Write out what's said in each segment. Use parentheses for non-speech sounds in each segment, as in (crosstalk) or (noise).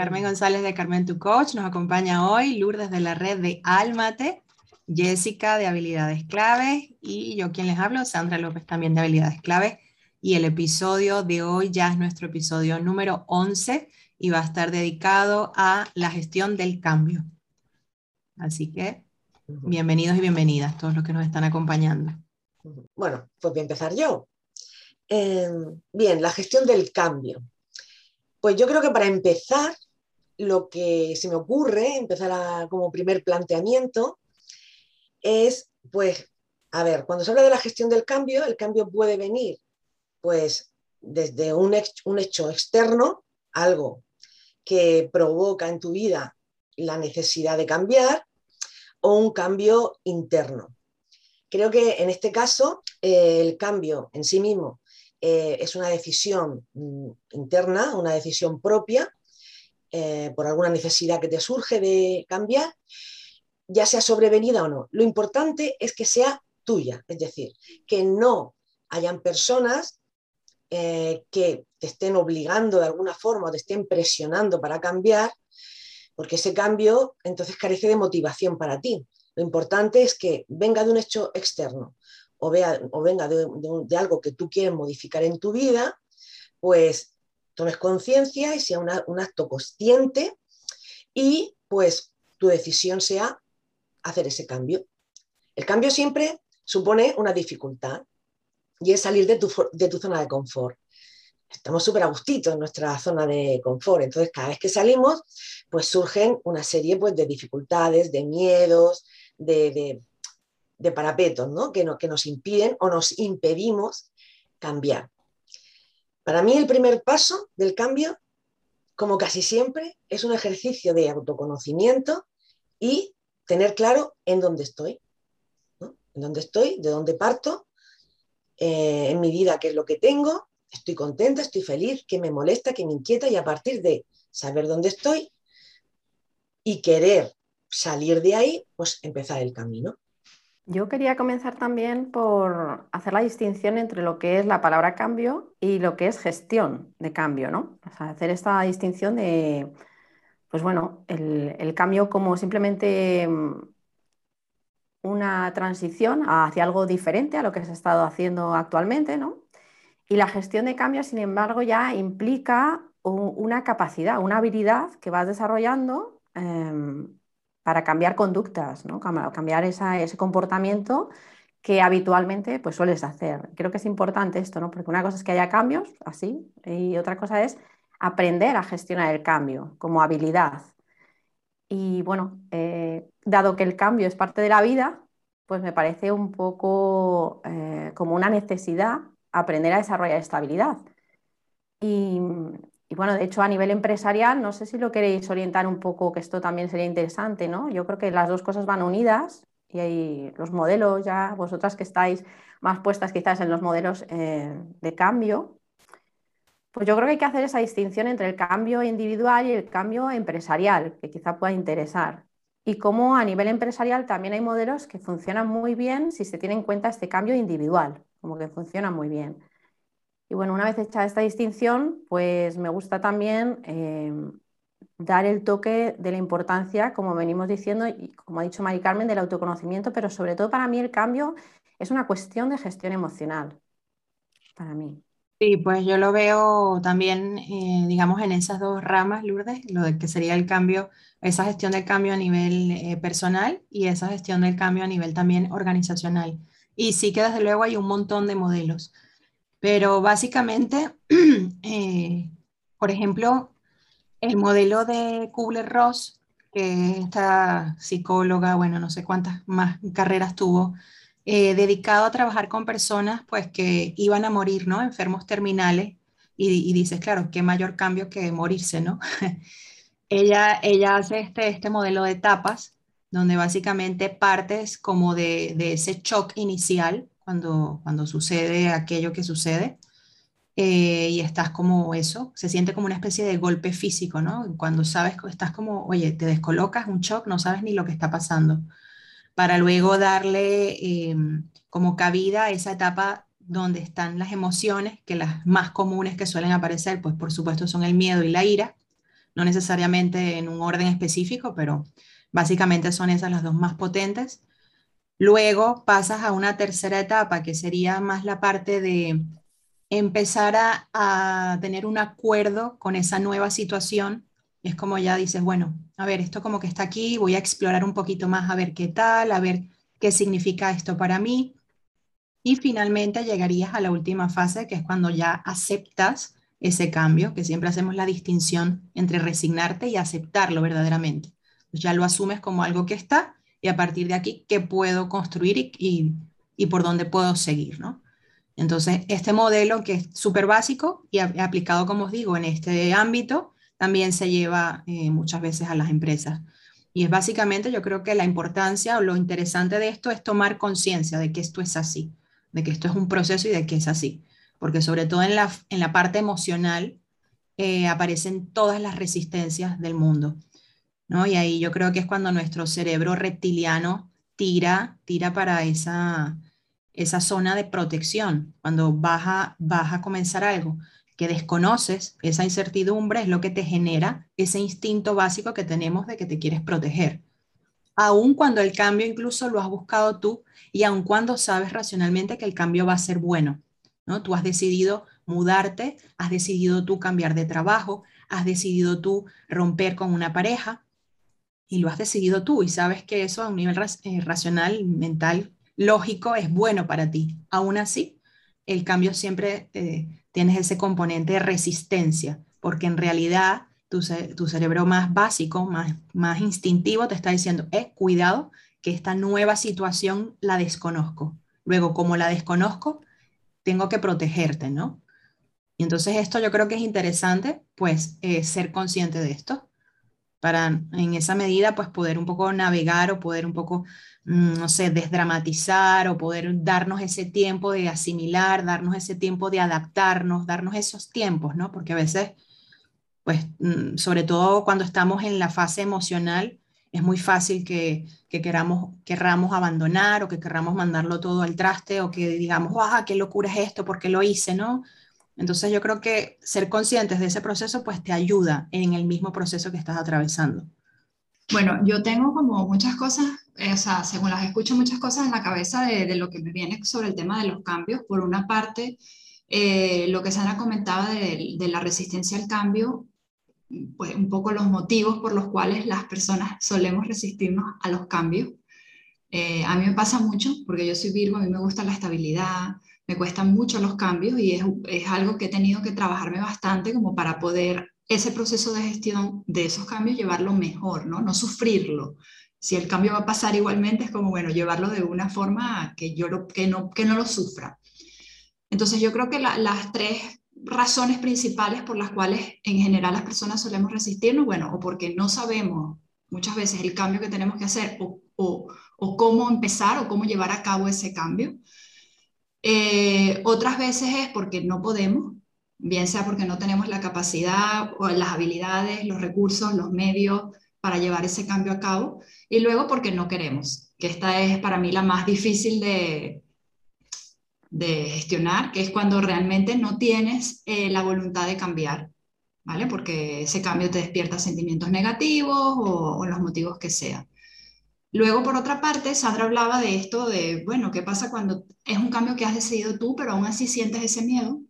Carmen González de Carmen Tu Coach nos acompaña hoy, Lourdes de la red de Almate, Jessica de Habilidades Claves y yo quien les hablo, Sandra López también de Habilidades Claves. Y el episodio de hoy ya es nuestro episodio número 11 y va a estar dedicado a la gestión del cambio. Así que bienvenidos y bienvenidas todos los que nos están acompañando. Bueno, pues voy a empezar yo. Em, bien, la gestión del cambio. Pues yo creo que para empezar, lo que se me ocurre, empezar como primer planteamiento, es, pues, a ver, cuando se habla de la gestión del cambio, el cambio puede venir, pues, desde un, un hecho externo, algo que provoca en tu vida la necesidad de cambiar, o un cambio interno. Creo que en este caso eh, el cambio en sí mismo eh, es una decisión mm, interna, una decisión propia, eh, por alguna necesidad que te surge de cambiar, ya sea sobrevenida o no. Lo importante es que sea tuya, es decir, que no hayan personas que te estén obligando de alguna forma o te estén presionando para cambiar, porque ese cambio entonces carece de motivación para ti. Lo importante es que venga de un hecho externo o, o venga de, algo que tú quieres modificar en tu vida, pues tomes conciencia y sea un acto consciente y pues tu decisión sea hacer ese cambio. El cambio siempre supone una dificultad y es salir de tu, zona de confort estamos súper a gustito en nuestra zona de confort. Entonces, cada vez que salimos, pues surgen una serie pues, de dificultades, de miedos, de, parapetos, ¿no? Que nos impiden o nos impedimos cambiar. Para mí el primer paso del cambio, como casi siempre, es un ejercicio de autoconocimiento y tener claro en dónde estoy, en dónde estoy, de dónde parto, eh, en mi vida qué es lo que tengo, estoy contenta, estoy feliz, qué me molesta, qué me inquieta y a partir de saber dónde estoy y querer salir de ahí, pues empezar el camino. Yo quería comenzar también por hacer la distinción entre lo que es la palabra cambio y lo que es gestión de cambio, ¿no? hacer esta distinción de, pues bueno, el, cambio como simplemente mm, una transición hacia algo diferente a lo que se ha estado haciendo actualmente, ¿no? Y la gestión de cambio, sin embargo, ya implica una capacidad, una habilidad que vas desarrollando em, para cambiar conductas, ¿no? cambiar ese comportamiento que habitualmente pues, sueles hacer. Creo que es importante esto, ¿no? porque una cosa es que haya cambios, así, y otra cosa es aprender a gestionar el cambio como habilidad. Y bueno, eh, dado que el cambio es parte de la vida, pues me parece un poco eh, como una necesidad aprender a desarrollar estabilidad. Y, y bueno, de hecho, a nivel empresarial, no sé si lo queréis orientar un poco, que esto también sería interesante, ¿no? Yo creo que las dos cosas van unidas y hay los modelos ya, vosotras que estáis más puestas quizás en los modelos eh, de cambio, pues yo creo que hay que hacer esa distinción entre el cambio individual y el cambio empresarial, que quizá pueda interesar. Y cómo a nivel empresarial también hay modelos que funcionan muy bien si se tiene en cuenta este cambio individual, como que funcionan muy bien. Y bueno, una vez hecha esta distinción, pues me gusta también eh, dar el toque de la importancia, como venimos diciendo, y como ha dicho Mari Carmen, del autoconocimiento, pero sobre todo para mí el cambio es una cuestión de gestión emocional, para mí. Sí, pues yo lo veo también, eh, digamos, en esas dos ramas, Lourdes, lo de que sería el cambio, esa gestión del cambio a nivel eh, personal y esa gestión del cambio a nivel también organizacional. Y sí que desde luego hay un montón de modelos. Pero básicamente, (clears throat) eh, por ejemplo, el modelo de Kubler-Ross, que esta psicóloga, bueno, no sé cuántas más carreras tuvo, eh, dedicado a trabajar con personas pues que iban a morir, ¿no? Enfermos terminales. Y, dices, claro, qué mayor cambio que morirse, ¿no? (laughs) ella, ella hace este, este modelo de etapas, donde básicamente partes como de, de ese shock inicial, cuando, cuando sucede aquello que sucede, eh, y estás como eso, se siente como una especie de golpe físico, ¿no? Cuando sabes estás como, oye, te descolocas, un shock, no sabes ni lo que está pasando, para luego darle eh, como cabida a esa etapa donde están las emociones, que las más comunes que suelen aparecer, pues por supuesto son el miedo y la ira, no necesariamente en un orden específico, pero básicamente son esas las dos más potentes. Luego pasas a una tercera etapa, que sería más la parte de empezar a, tener un acuerdo con esa nueva situación. Es como ya dices, bueno, a ver, esto como que está aquí, voy a explorar un poquito más, a ver qué tal, a ver qué significa esto para mí. Y finalmente llegarías a la última fase, que es cuando ya aceptas ese cambio, que siempre hacemos la distinción entre resignarte y aceptarlo verdaderamente. Ya lo asumes como algo que está y a partir de aquí, ¿qué puedo construir y, y, por dónde puedo seguir? ¿no? Entonces, este modelo que es súper básico y aplicado, como os digo, en este ámbito, también se lleva eh, muchas veces a las empresas. Y es básicamente, yo creo que la importancia o lo interesante de esto es tomar conciencia de que esto es así de que esto es un proceso y de que es así. Porque sobre todo en la, en la parte emocional eh, aparecen todas las resistencias del mundo. Y ahí yo creo que es cuando nuestro cerebro reptiliano tira, tira para esa, esa zona de protección, cuando vas a, vas a comenzar algo que desconoces, esa incertidumbre es lo que te genera ese instinto básico que tenemos de que te quieres proteger aun cuando el cambio incluso lo has buscado tú y aun cuando sabes racionalmente que el cambio va a ser bueno. ¿no? Tú has decidido mudarte, has decidido tú cambiar de trabajo, has decidido tú romper con una pareja y lo has decidido tú y sabes que eso a un nivel eh, racional, mental, lógico es bueno para ti. Aún así, el cambio siempre eh, tienes ese componente de resistencia, porque en realidad tu, cerebro más básico, más, más instintivo, te está diciendo, eh, cuidado, que esta nueva situación la desconozco. Luego, como la desconozco, tengo que protegerte, ¿no? Y entonces esto yo creo que es interesante, pues, eh, ser consciente de esto, para en esa medida, pues, poder un poco navegar o poder un poco, mm, no sé, desdramatizar o poder darnos ese tiempo de asimilar, darnos ese tiempo de adaptarnos, darnos esos tiempos, ¿no? Porque a veces pues mm, sobre todo cuando estamos en la fase emocional, es muy fácil que, que queramos, querramos abandonar o que querramos mandarlo todo al traste o que digamos, ¡ah, qué locura es esto! ¿Por qué lo hice? ¿no? Entonces yo creo que ser conscientes de ese proceso pues te ayuda en el mismo proceso que estás atravesando. Bueno, yo tengo como muchas cosas, eh, o sea, según las escucho, muchas cosas en la cabeza de, de, lo que me viene sobre el tema de los cambios. Por una parte, eh, lo que Sara comentaba de, de, la resistencia al cambio, pues, un poco los motivos por los cuales las personas solemos resistirnos a los cambios. Eh, a mí me pasa mucho, porque yo soy Virgo, a mí me gusta la estabilidad, me cuestan mucho los cambios y es, es algo que he tenido que trabajarme bastante como para poder ese proceso de gestión de esos cambios llevarlo mejor, ¿no? No sufrirlo. Si el cambio va a pasar igualmente, es como, bueno, llevarlo de una forma que yo lo, que, no, que no lo sufra. Entonces yo creo que las tres razones principales por las cuales en general las personas solemos resistirnos, bueno, o porque no sabemos muchas veces el cambio que tenemos que hacer o, o, cómo empezar o cómo llevar a cabo ese cambio. Eh, otras veces es porque no podemos, bien sea porque no tenemos la capacidad o las habilidades, los recursos, los medios para llevar ese cambio a cabo. Y luego porque no queremos, que esta es para mí la más difícil de, gestionar, que es cuando realmente no tienes eh, la voluntad de cambiar, ¿vale? Porque ese cambio te despierta sentimientos negativos o, los motivos que sea. Luego, por otra parte, Sandra hablaba de esto de, bueno, ¿qué pasa cuando es un cambio que has decidido tú, pero aún así sientes ese miedo?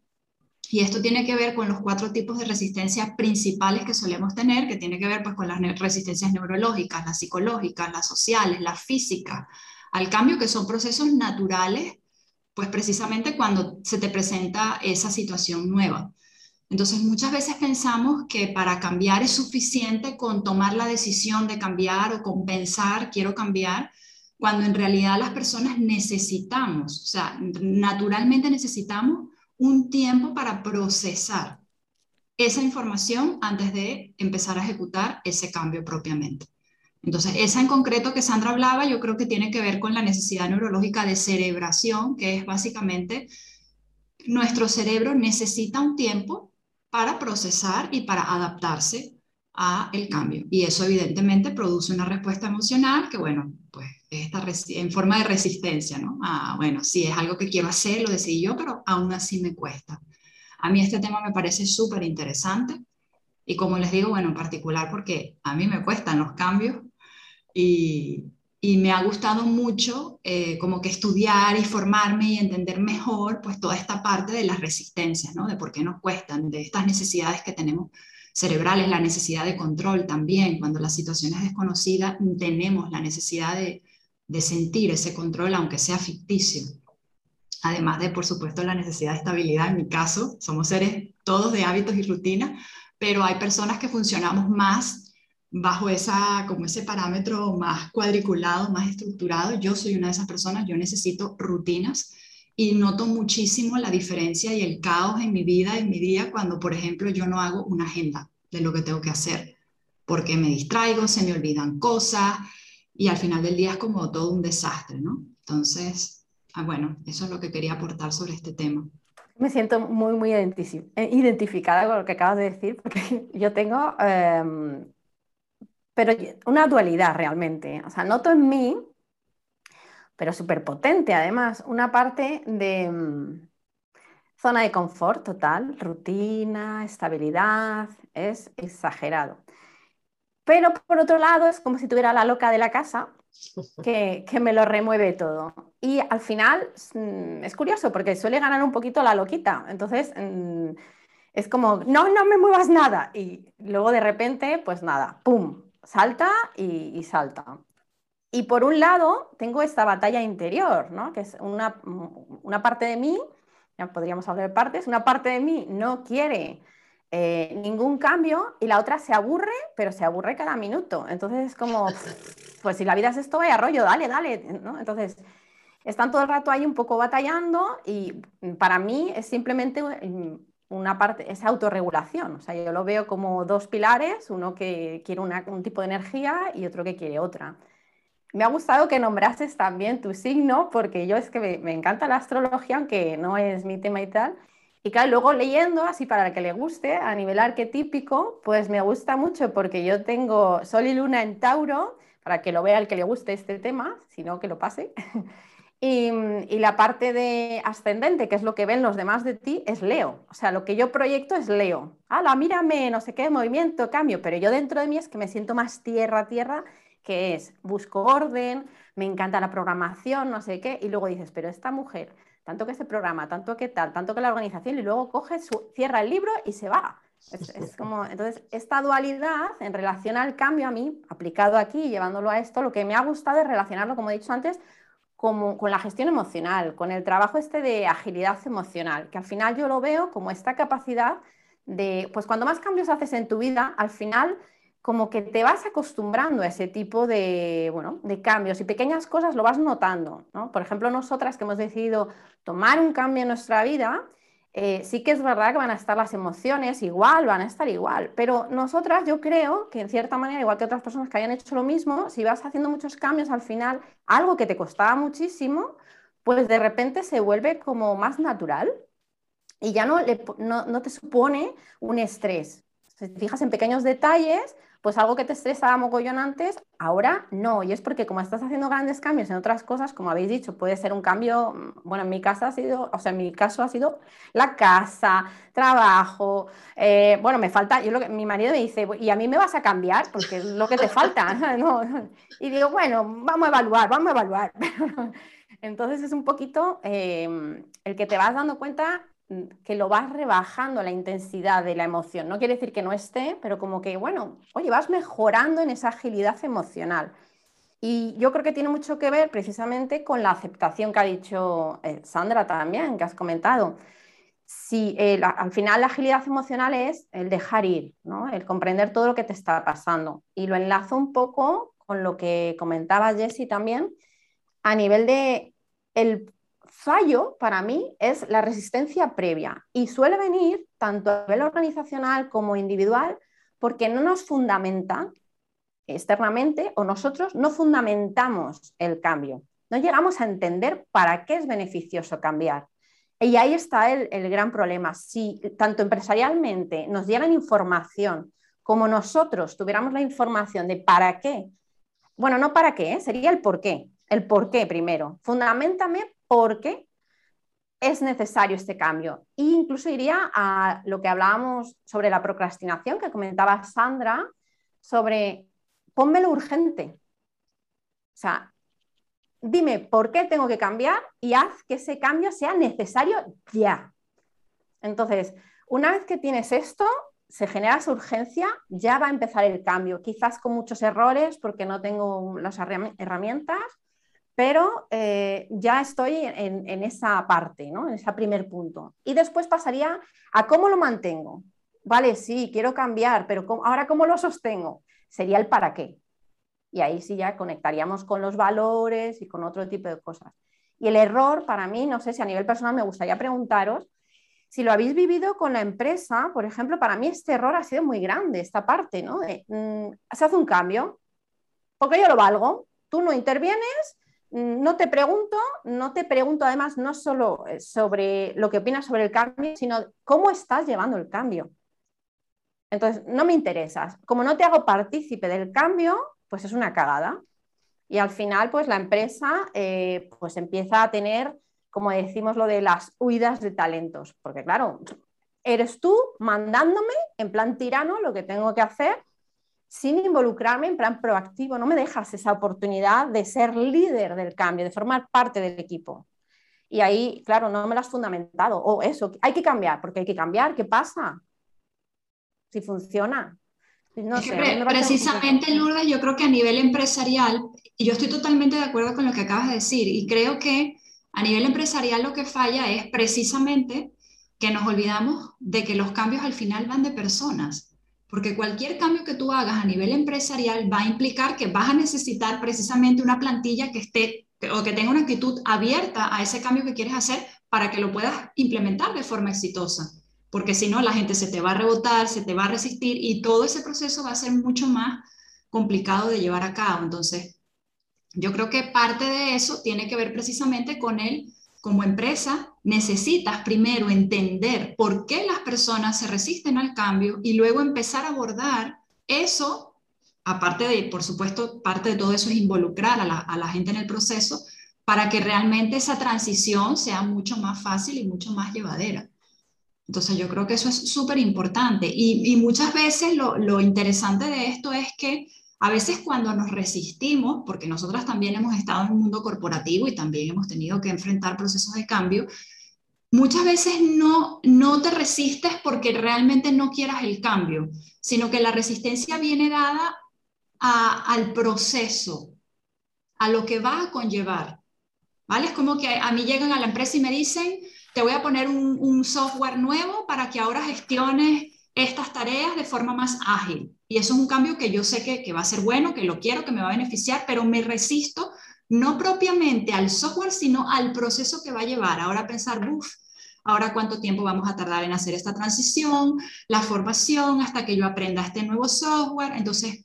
Y esto tiene que ver con los cuatro tipos de resistencia principales que solemos tener, que tiene que ver pues, con las resistencias neurológicas, las psicológicas, las sociales, las físicas, al cambio, que son procesos naturales pues precisamente cuando se te presenta esa situación nueva. Entonces muchas veces pensamos que para cambiar es suficiente con tomar la decisión de cambiar o compensar, quiero cambiar, cuando en realidad las personas necesitamos, o sea, naturalmente necesitamos un tiempo para procesar esa información antes de empezar a ejecutar ese cambio propiamente. Entonces, esa en concreto que Sandra hablaba, yo creo que tiene que ver con la necesidad neurológica de cerebración, que es básicamente nuestro cerebro necesita un tiempo para procesar y para adaptarse a el cambio. Y eso evidentemente produce una respuesta emocional que, bueno, pues está en forma de resistencia, ¿no? Ah, bueno, sí, es algo que quiero hacer, lo decidí yo, pero aún así me cuesta. A mí este tema me parece súper interesante y como les digo, bueno, en particular porque a mí me cuestan los cambios y, y me ha gustado mucho eh, como que estudiar y formarme y entender mejor pues toda esta parte de las resistencias, ¿no? De por qué nos cuestan, de estas necesidades que tenemos cerebrales, la necesidad de control también, cuando la situación es desconocida, tenemos la necesidad de, de sentir ese control, aunque sea ficticio. Además de, por supuesto, la necesidad de estabilidad, en mi caso, somos seres todos de hábitos y rutina, pero hay personas que funcionamos más bajo esa, como ese parámetro más cuadriculado, más estructurado. Yo soy una de esas personas, yo necesito rutinas y noto muchísimo la diferencia y el caos en mi vida, en mi día, cuando, por ejemplo, yo no hago una agenda de lo que tengo que hacer, porque me distraigo, se me olvidan cosas y al final del día es como todo un desastre, ¿no? Entonces, ah, bueno, eso es lo que quería aportar sobre este tema. Me siento muy, muy eh, identificada con lo que acabas de decir, porque (laughs) yo tengo em, pero una dualidad realmente. O sea, noto en mí, pero súper potente además, una parte de mm, zona de confort total, rutina, estabilidad, es exagerado. Pero por otro lado es como si tuviera la loca de la casa (laughs) que, que, me lo remueve todo. Y al final mm, es curioso porque suele ganar un poquito la loquita. Entonces mm, es como, no, no me muevas nada. Y luego de repente, pues nada, ¡pum! Salta y, salta. Y por un lado, tengo esta batalla interior, ¿no? que es una, una, parte de mí, ya podríamos hablar de partes, una parte de mí no quiere eh, ningún cambio y la otra se aburre, pero se aburre cada minuto. Entonces es como, pues si la vida es esto, vaya rollo, dale, dale. ¿no? Entonces están todo el rato ahí un poco batallando y para mí es simplemente una parte, es autorregulación. O sea, yo lo veo como dos pilares, uno que quiere un tipo de energía y otro que quiere otra. Me ha gustado que nombrases también tu signo, porque yo es que me, encanta la astrología, aunque no es mi tema y tal. Y claro, luego leyendo, así para el que le guste, a nivel arquetípico, pues me gusta mucho porque yo tengo Sol y Luna en Tauro, para que lo vea el que le guste este tema, si no, que lo pase. (laughs) Y, la parte de ascendente, que es lo que ven los demás de ti, es Leo. O sea, lo que yo proyecto es Leo. ¡Hala, mírame! No sé qué, movimiento, cambio. Pero yo dentro de mí es que me siento más tierra, tierra, que es busco orden, me encanta la programación, no sé qué. Y luego dices, pero esta mujer, tanto que se programa, tanto que tal, tanto que la organización, y luego coge, su, cierra el libro y se va. Es, como, entonces, esta dualidad en relación al cambio a mí, aplicado aquí, llevándolo a esto, lo que me ha gustado es relacionarlo, como he dicho antes, con la gestión emocional, con el trabajo este de agilidad emocional, que al final yo lo veo como esta capacidad de, pues cuando más cambios haces en tu vida, al final como que te vas acostumbrando a ese tipo de, bueno, de cambios y pequeñas cosas lo vas notando. Por ejemplo, nosotras que hemos decidido tomar un cambio en nuestra vida, eh, sí que es verdad que van a estar las emociones igual, van a estar igual, pero nosotras yo creo que en cierta manera, igual que otras personas que hayan hecho lo mismo, si vas haciendo muchos cambios al final, algo que te costaba muchísimo, pues de repente se vuelve como más natural y ya no, no, no te supone un estrés. Si te fijas en pequeños detalles, pues algo que te estresaba mogollón antes, ahora no. Y es porque como estás haciendo grandes cambios en otras cosas, como habéis dicho, puede ser un cambio, mm, bueno, en mi casa ha sido, o sea, en mi caso ha sido la casa, trabajo, eh, bueno, me falta, yo lo que, mi marido me dice, ¿y a mí me vas a cambiar? Porque es lo que te falta. (laughs) Y digo, bueno, vamos a evaluar, vamos a evaluar. (laughs) Entonces es un poquito em, el que te vas dando cuenta que lo vas rebajando la intensidad de la emoción. No quiere decir que no esté, pero como que, bueno, oye, vas mejorando en esa agilidad emocional. Y yo creo que tiene mucho que ver precisamente con la aceptación que ha dicho eh, Sandra también, que has comentado. Si al final la agilidad emocional es el dejar ir, ¿no? el comprender todo lo que te está pasando. Y lo enlazo un poco con lo que comentaba Jessie también, a nivel de el fallo para mí es la resistencia previa y suele venir tanto a nivel organizacional como individual, porque no nos fundamenta externamente o nosotros no fundamentamos el cambio. No llegamos a entender para qué es beneficioso cambiar. Y ahí está el, gran problema. Si tanto empresarialmente nos dieran información como nosotros tuviéramos la información de para qué, bueno, no para qué, ¿eh? sería el por qué. El por qué primero. Fundamentame por qué es necesario este cambio. E incluso iría a lo que hablábamos sobre la procrastinación que comentaba Sandra, sobre pónmelo urgente. O sea, dime por qué tengo que cambiar y haz que ese cambio sea necesario ya. Entonces, una vez que tienes esto, se genera esa urgencia, ya va a empezar el cambio, quizás con muchos errores porque no tengo las herramientas, pero eh, ya estoy en, esa parte, ¿no? en ese primer punto. Y después pasaría a cómo lo mantengo. Vale, sí, quiero cambiar, pero ahora cómo lo sostengo. Sería el para qué. Y ahí sí ya conectaríamos con los valores y con otro tipo de cosas. Y el error para mí, no sé si a nivel personal me gustaría preguntaros, si lo habéis vivido con la empresa, por ejemplo, para mí este error ha sido muy grande, esta parte, ¿no? Mm, se hace un cambio, porque yo lo valgo, tú no intervienes, no te pregunto, no te pregunto además no solo eh, sobre lo que opinas sobre el cambio, sino cómo estás llevando el cambio. Entonces, no me interesas. Como no te hago partícipe del cambio, pues es una cagada. Y al final, pues la empresa eh, pues empieza a tener como decimos lo de las huidas de talentos, porque claro, eres tú mandándome en plan tirano lo que tengo que hacer sin involucrarme en plan proactivo, no me dejas esa oportunidad de ser líder del cambio, de formar parte del equipo. Y ahí, claro, no me lo has fundamentado. O eso, hay que cambiar, porque hay que cambiar. ¿Qué pasa? Si funciona. No sé, precisamente, Lourdes, yo creo que a nivel empresarial, y yo estoy totalmente de acuerdo con lo que acabas de decir, y creo que a nivel empresarial lo que falla es precisamente que nos olvidamos de que los cambios al final van de personas, porque cualquier cambio que tú hagas a nivel empresarial va a implicar que vas a necesitar precisamente una plantilla que esté o que tenga una actitud abierta a ese cambio que quieres hacer para que lo puedas implementar de forma exitosa, porque si no la gente se te va a rebotar, se te va a resistir y todo ese proceso va a ser mucho más complicado de llevar a cabo. Entonces, yo creo que parte de eso tiene que ver precisamente con él. Como empresa, necesitas primero entender por qué las personas se resisten al cambio y luego empezar a abordar eso, aparte de, por supuesto, parte de todo eso es involucrar a la, gente en el proceso para que realmente esa transición sea mucho más fácil y mucho más llevadera. Entonces yo creo que eso es súper importante y, muchas veces lo, lo interesante de esto es que a veces cuando nos resistimos, porque nosotras también hemos estado en un mundo corporativo y también hemos tenido que enfrentar procesos de cambio, muchas veces no, no te resistes porque realmente no quieras el cambio, sino que la resistencia viene dada al proceso, a lo que va a conllevar. ¿Vale? Es como que a mí llegan a la empresa y me dicen, te voy a poner un, un software nuevo para que ahora gestiones estas tareas de forma más ágil. Y eso es un cambio que yo sé que, va a ser bueno, que lo quiero, que me va a beneficiar, pero me resisto no propiamente al software, sino al proceso que va a llevar. Ahora pensar, uff, ahora cuánto tiempo vamos a tardar en hacer esta transición, la formación, hasta que yo aprenda este nuevo software. Entonces,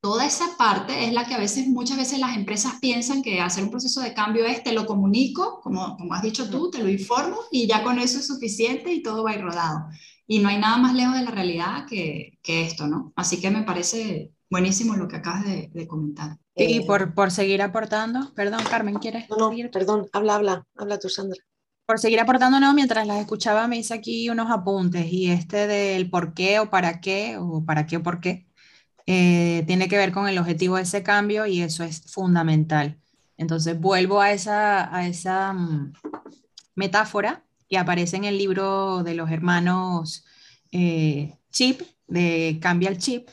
toda esa parte es la que a veces, muchas veces las empresas piensan que hacer un proceso de cambio es, te lo comunico, como, como has dicho tú, te lo informo y ya con eso es suficiente y todo va a ir rodado. Y no hay nada más lejos de la realidad que, que esto, ¿no? Así que me parece buenísimo lo que acabas de, de comentar. Y eh, por, por seguir aportando, perdón, Carmen, ¿quieres? No, no, perdón, habla, habla, habla tú, Sandra. Por seguir aportando, no, mientras las escuchaba me hice aquí unos apuntes y este del por qué o para qué o para qué o por qué eh, tiene que ver con el objetivo de ese cambio y eso es fundamental. Entonces vuelvo a esa, a esa mm, metáfora que aparece en el libro de los hermanos eh, Chip, de Cambia el Chip,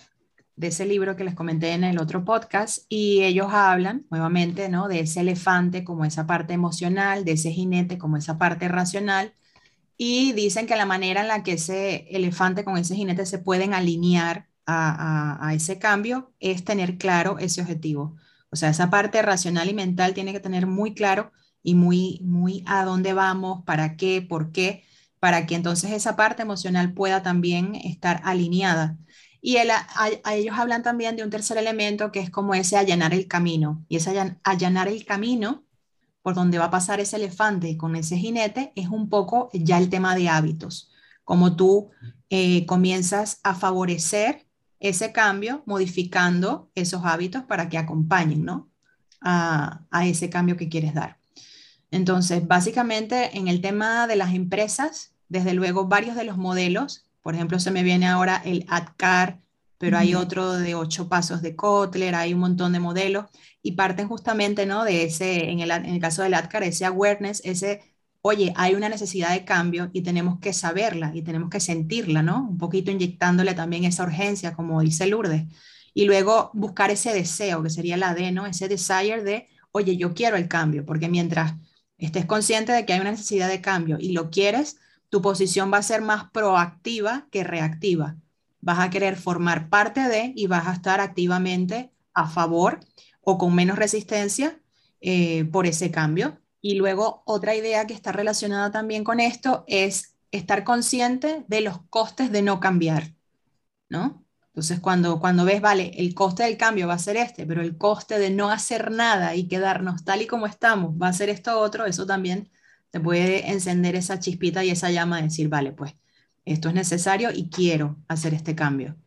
de ese libro que les comenté en el otro podcast, y ellos hablan nuevamente ¿no? de ese elefante como esa parte emocional, de ese jinete como esa parte racional, y dicen que la manera en la que ese elefante con ese jinete se pueden alinear a, a ese cambio es tener claro ese objetivo. O sea, esa parte racional y mental tiene que tener muy claro y muy, muy a dónde vamos, para qué, por qué, para que entonces esa parte emocional pueda también estar alineada. Y a, ellos hablan también de un tercer elemento que es como ese allanar el camino. Y ese allanar el camino por donde va a pasar ese elefante con ese jinete es un poco ya el tema de hábitos. Como tú eh, comienzas a favorecer ese cambio modificando esos hábitos para que acompañen ¿no? a, a ese cambio que quieres dar. Entonces, básicamente en el tema de las empresas, desde luego varios de los modelos, por ejemplo, se me viene ahora el ADCAR, pero hay otro de ocho pasos de Kotler, hay un montón de modelos y parten justamente, ¿no? De ese, en el, en el caso del ADCAR, ese awareness, ese, oye, hay una necesidad de cambio y tenemos que saberla y tenemos que sentirla, ¿no? Un poquito inyectándole también esa urgencia, como dice Lourdes. Y luego buscar ese deseo, que sería la D, ¿no? Ese desire de, oye, yo quiero el cambio, porque mientras estés consciente de que hay una necesidad de cambio y lo quieres, tu posición va a ser más proactiva que reactiva. Vas a querer formar parte de y vas a estar activamente a favor o con menos resistencia eh, por ese cambio. Y luego otra idea que está relacionada también con esto es estar consciente de los costes de no cambiar, ¿no? Entonces, cuando, cuando ves, vale, el coste del cambio va a ser este, pero el coste de no hacer nada y quedarnos tal y como estamos va a ser esto otro, eso también te puede encender esa chispita y esa llama de decir, vale, pues esto es necesario y quiero hacer este cambio.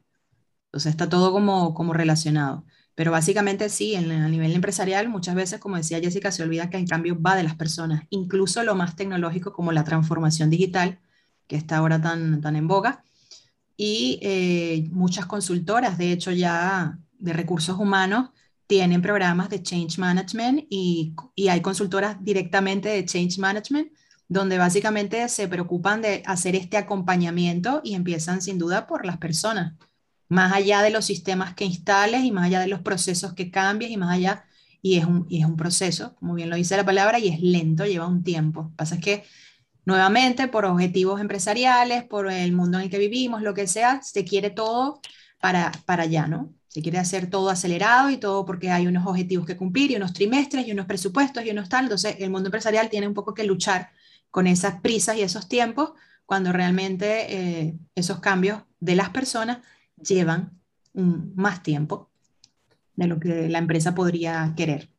Entonces, está todo como, como relacionado. Pero básicamente sí, en, a nivel empresarial, muchas veces, como decía Jessica, se olvida que el cambio va de las personas, incluso lo más tecnológico como la transformación digital, que está ahora tan, tan en boga y eh, muchas consultoras, de hecho ya de recursos humanos, tienen programas de change management y, y, hay consultoras directamente de change management donde básicamente se preocupan de hacer este acompañamiento y empiezan sin duda por las personas, más allá de los sistemas que instales y más allá de los procesos que cambies y más allá, y es un, y es un proceso, como bien lo dice la palabra, y es lento, lleva un tiempo. Lo que pasa es que Nuevamente, por objetivos empresariales, por el mundo en el que vivimos, lo que sea, se quiere todo para, para allá, ¿no? Se quiere hacer todo acelerado y todo porque hay unos objetivos que cumplir y unos trimestres y unos presupuestos y unos tal. Entonces, el mundo empresarial tiene un poco que luchar con esas prisas y esos tiempos cuando realmente eh, esos cambios de las personas llevan más tiempo de lo que la empresa podría querer.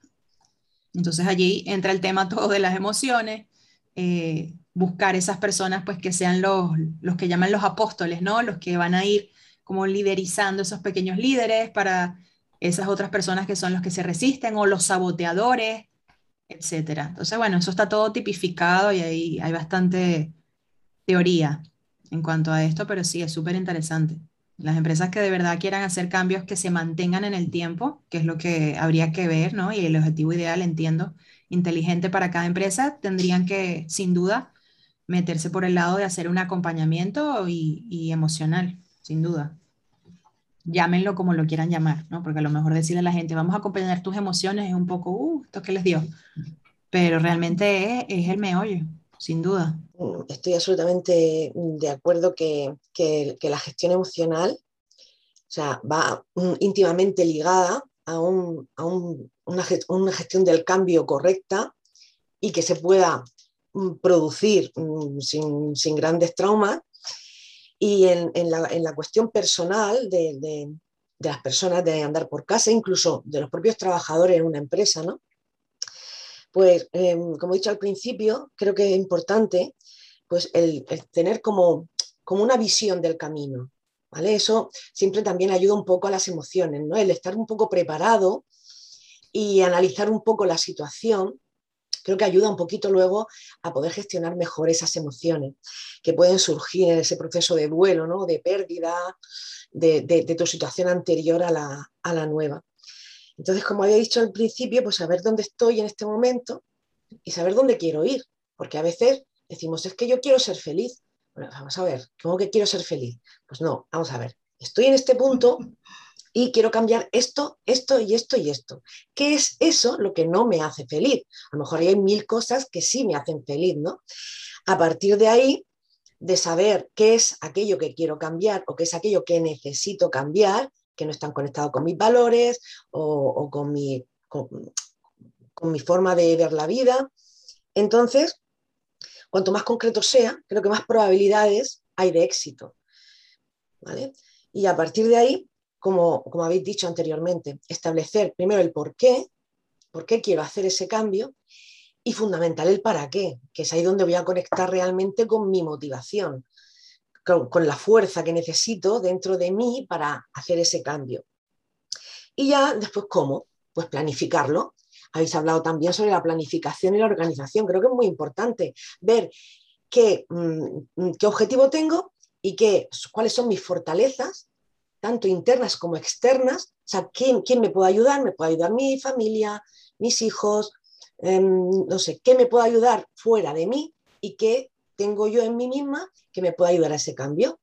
Entonces allí entra el tema todo de las emociones, eh, buscar esas personas pues que sean los, los que llaman los apóstoles, ¿no? Los que van a ir como liderizando esos pequeños líderes para esas otras personas que son los que se resisten o los saboteadores, etcétera. Entonces, bueno, eso está todo tipificado y ahí hay bastante teoría en cuanto a esto, pero sí, es súper interesante. Las empresas que de verdad quieran hacer cambios que se mantengan en el tiempo, que es lo que habría que ver, ¿no? Y el objetivo ideal, entiendo, inteligente para cada empresa, tendrían que, sin duda, meterse por el lado de hacer un acompañamiento y, emocional, sin duda. Llámenlo como lo quieran llamar, ¿no? Porque a lo mejor decirle a la gente, vamos a acompañar tus emociones es un poco, uh, esto que les dio. Pero realmente es, el meollo, sin duda. Estoy absolutamente de acuerdo que, la gestión emocional o sea, va íntimamente ligada a, una, una, gestión del cambio correcta y que se pueda Mm, producir mm, sin, grandes traumas. Y en, la, cuestión personal de, las personas de andar por casa, incluso de los propios trabajadores en una empresa, ¿no? Pues, em, como he dicho al principio, creo que es importante pues, el, tener como, como una visión del camino. ¿vale? Eso siempre también ayuda un poco a las emociones, ¿no? el estar un poco preparado y analizar un poco la situación creo que ayuda un poquito luego a poder gestionar mejor esas emociones que pueden surgir en ese proceso de duelo, ¿no? de pérdida, de, tu situación anterior a la, nueva. Entonces, como había dicho al principio, pues saber dónde estoy en este momento y saber dónde quiero ir, porque a veces decimos, es que yo quiero ser feliz. Bueno, vamos a ver, ¿cómo que quiero ser feliz? Pues no, vamos a ver, estoy en este punto y quiero cambiar esto, esto y esto y esto. ¿Qué es eso lo que no me hace feliz? A lo mejor hay mil cosas que sí me hacen feliz, ¿no? A partir de ahí, de saber qué es aquello que quiero cambiar o qué es aquello que necesito cambiar, que no están conectados con mis valores o, con, mi, con mi forma de ver la vida. Entonces, cuanto más concreto sea, creo que más probabilidades hay de éxito. Y a partir de ahí, como, como habéis dicho anteriormente, establecer primero el por qué, por qué quiero hacer ese cambio, y fundamental el para qué, que es ahí donde voy a conectar realmente con mi motivación, con, la fuerza que necesito dentro de mí para hacer ese cambio. Y ya después, ¿cómo? Pues planificarlo. Habéis hablado también sobre la planificación y la organización. Creo que es muy importante ver qué, mm, qué objetivo tengo y qué, cuáles son mis fortalezas, tanto internas como externas. O sea, ¿quién, quién me puede ayudar? Me puede ayudar mi familia, mis hijos, em, no sé, qué me puede ayudar fuera de mí y qué tengo yo en mí misma que me pueda ayudar a ese cambio.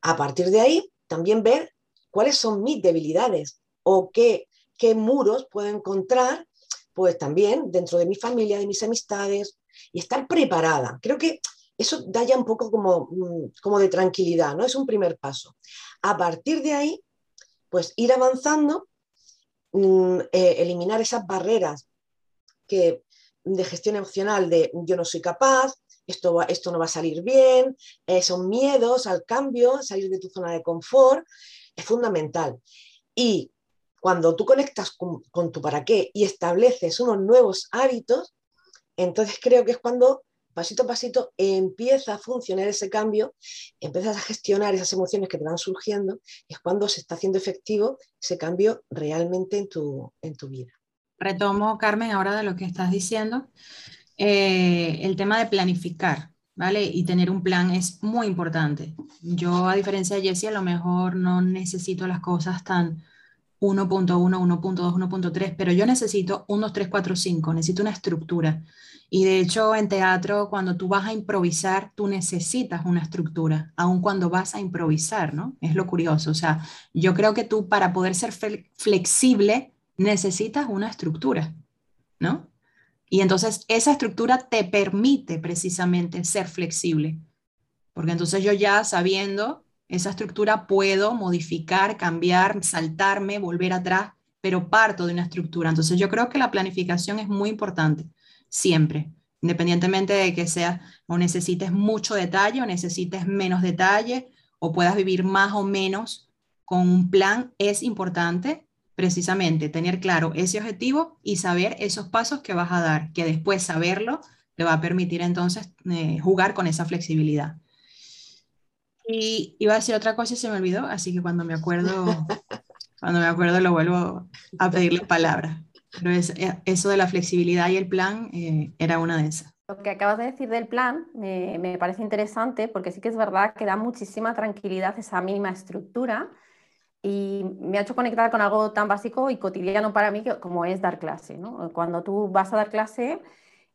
A partir de ahí, también ver cuáles son mis debilidades o qué, qué muros puedo encontrar, pues también dentro de mi familia, de mis amistades, y estar preparada. Creo que eso da ya un poco como, mm, como de tranquilidad, ¿no? Es un primer paso. A partir de ahí, pues ir avanzando, mm, eh, eliminar esas barreras que, de gestión emocional de yo no soy capaz, esto, esto no va a salir bien, eh, son miedos al cambio, salir de tu zona de confort, es fundamental. Y cuando tú conectas con, con tu para qué y estableces unos nuevos hábitos, entonces creo que es cuando pasito a pasito empieza a funcionar ese cambio, empiezas a gestionar esas emociones que te van surgiendo, y es cuando se está haciendo efectivo ese cambio realmente en tu, en tu vida. Retomo, Carmen, ahora de lo que estás diciendo. Eh, el tema de planificar, ¿vale? Y tener un plan es muy importante. Yo, a diferencia de Jessie, a lo mejor no necesito las cosas tan 1.1, 1.2, 1.3, pero yo necesito 1, 2, 3, 4, 5, necesito una estructura. Y de hecho, en teatro, cuando tú vas a improvisar, tú necesitas una estructura, aun cuando vas a improvisar, ¿no? Es lo curioso. O sea, yo creo que tú para poder ser flexible necesitas una estructura, ¿no? Y entonces esa estructura te permite precisamente ser flexible, porque entonces yo ya sabiendo esa estructura puedo modificar, cambiar, saltarme, volver atrás, pero parto de una estructura. Entonces yo creo que la planificación es muy importante, siempre, independientemente de que sea o necesites mucho detalle o necesites menos detalle o puedas vivir más o menos con un plan, es importante precisamente tener claro ese objetivo y saber esos pasos que vas a dar, que después saberlo te va a permitir entonces eh, jugar con esa flexibilidad. Y iba a decir otra cosa y se me olvidó, así que cuando me acuerdo, (laughs) cuando me acuerdo lo vuelvo a pedirle palabras. Pero es, eh, eso de la flexibilidad y el plan eh, era una de esas. Lo que acabas de decir del plan me parece interesante porque sí que es verdad que da muchísima tranquilidad esa mínima estructura y me ha hecho conectar con algo tan básico y cotidiano para mí como es dar clase. Cuando tú vas a dar clase,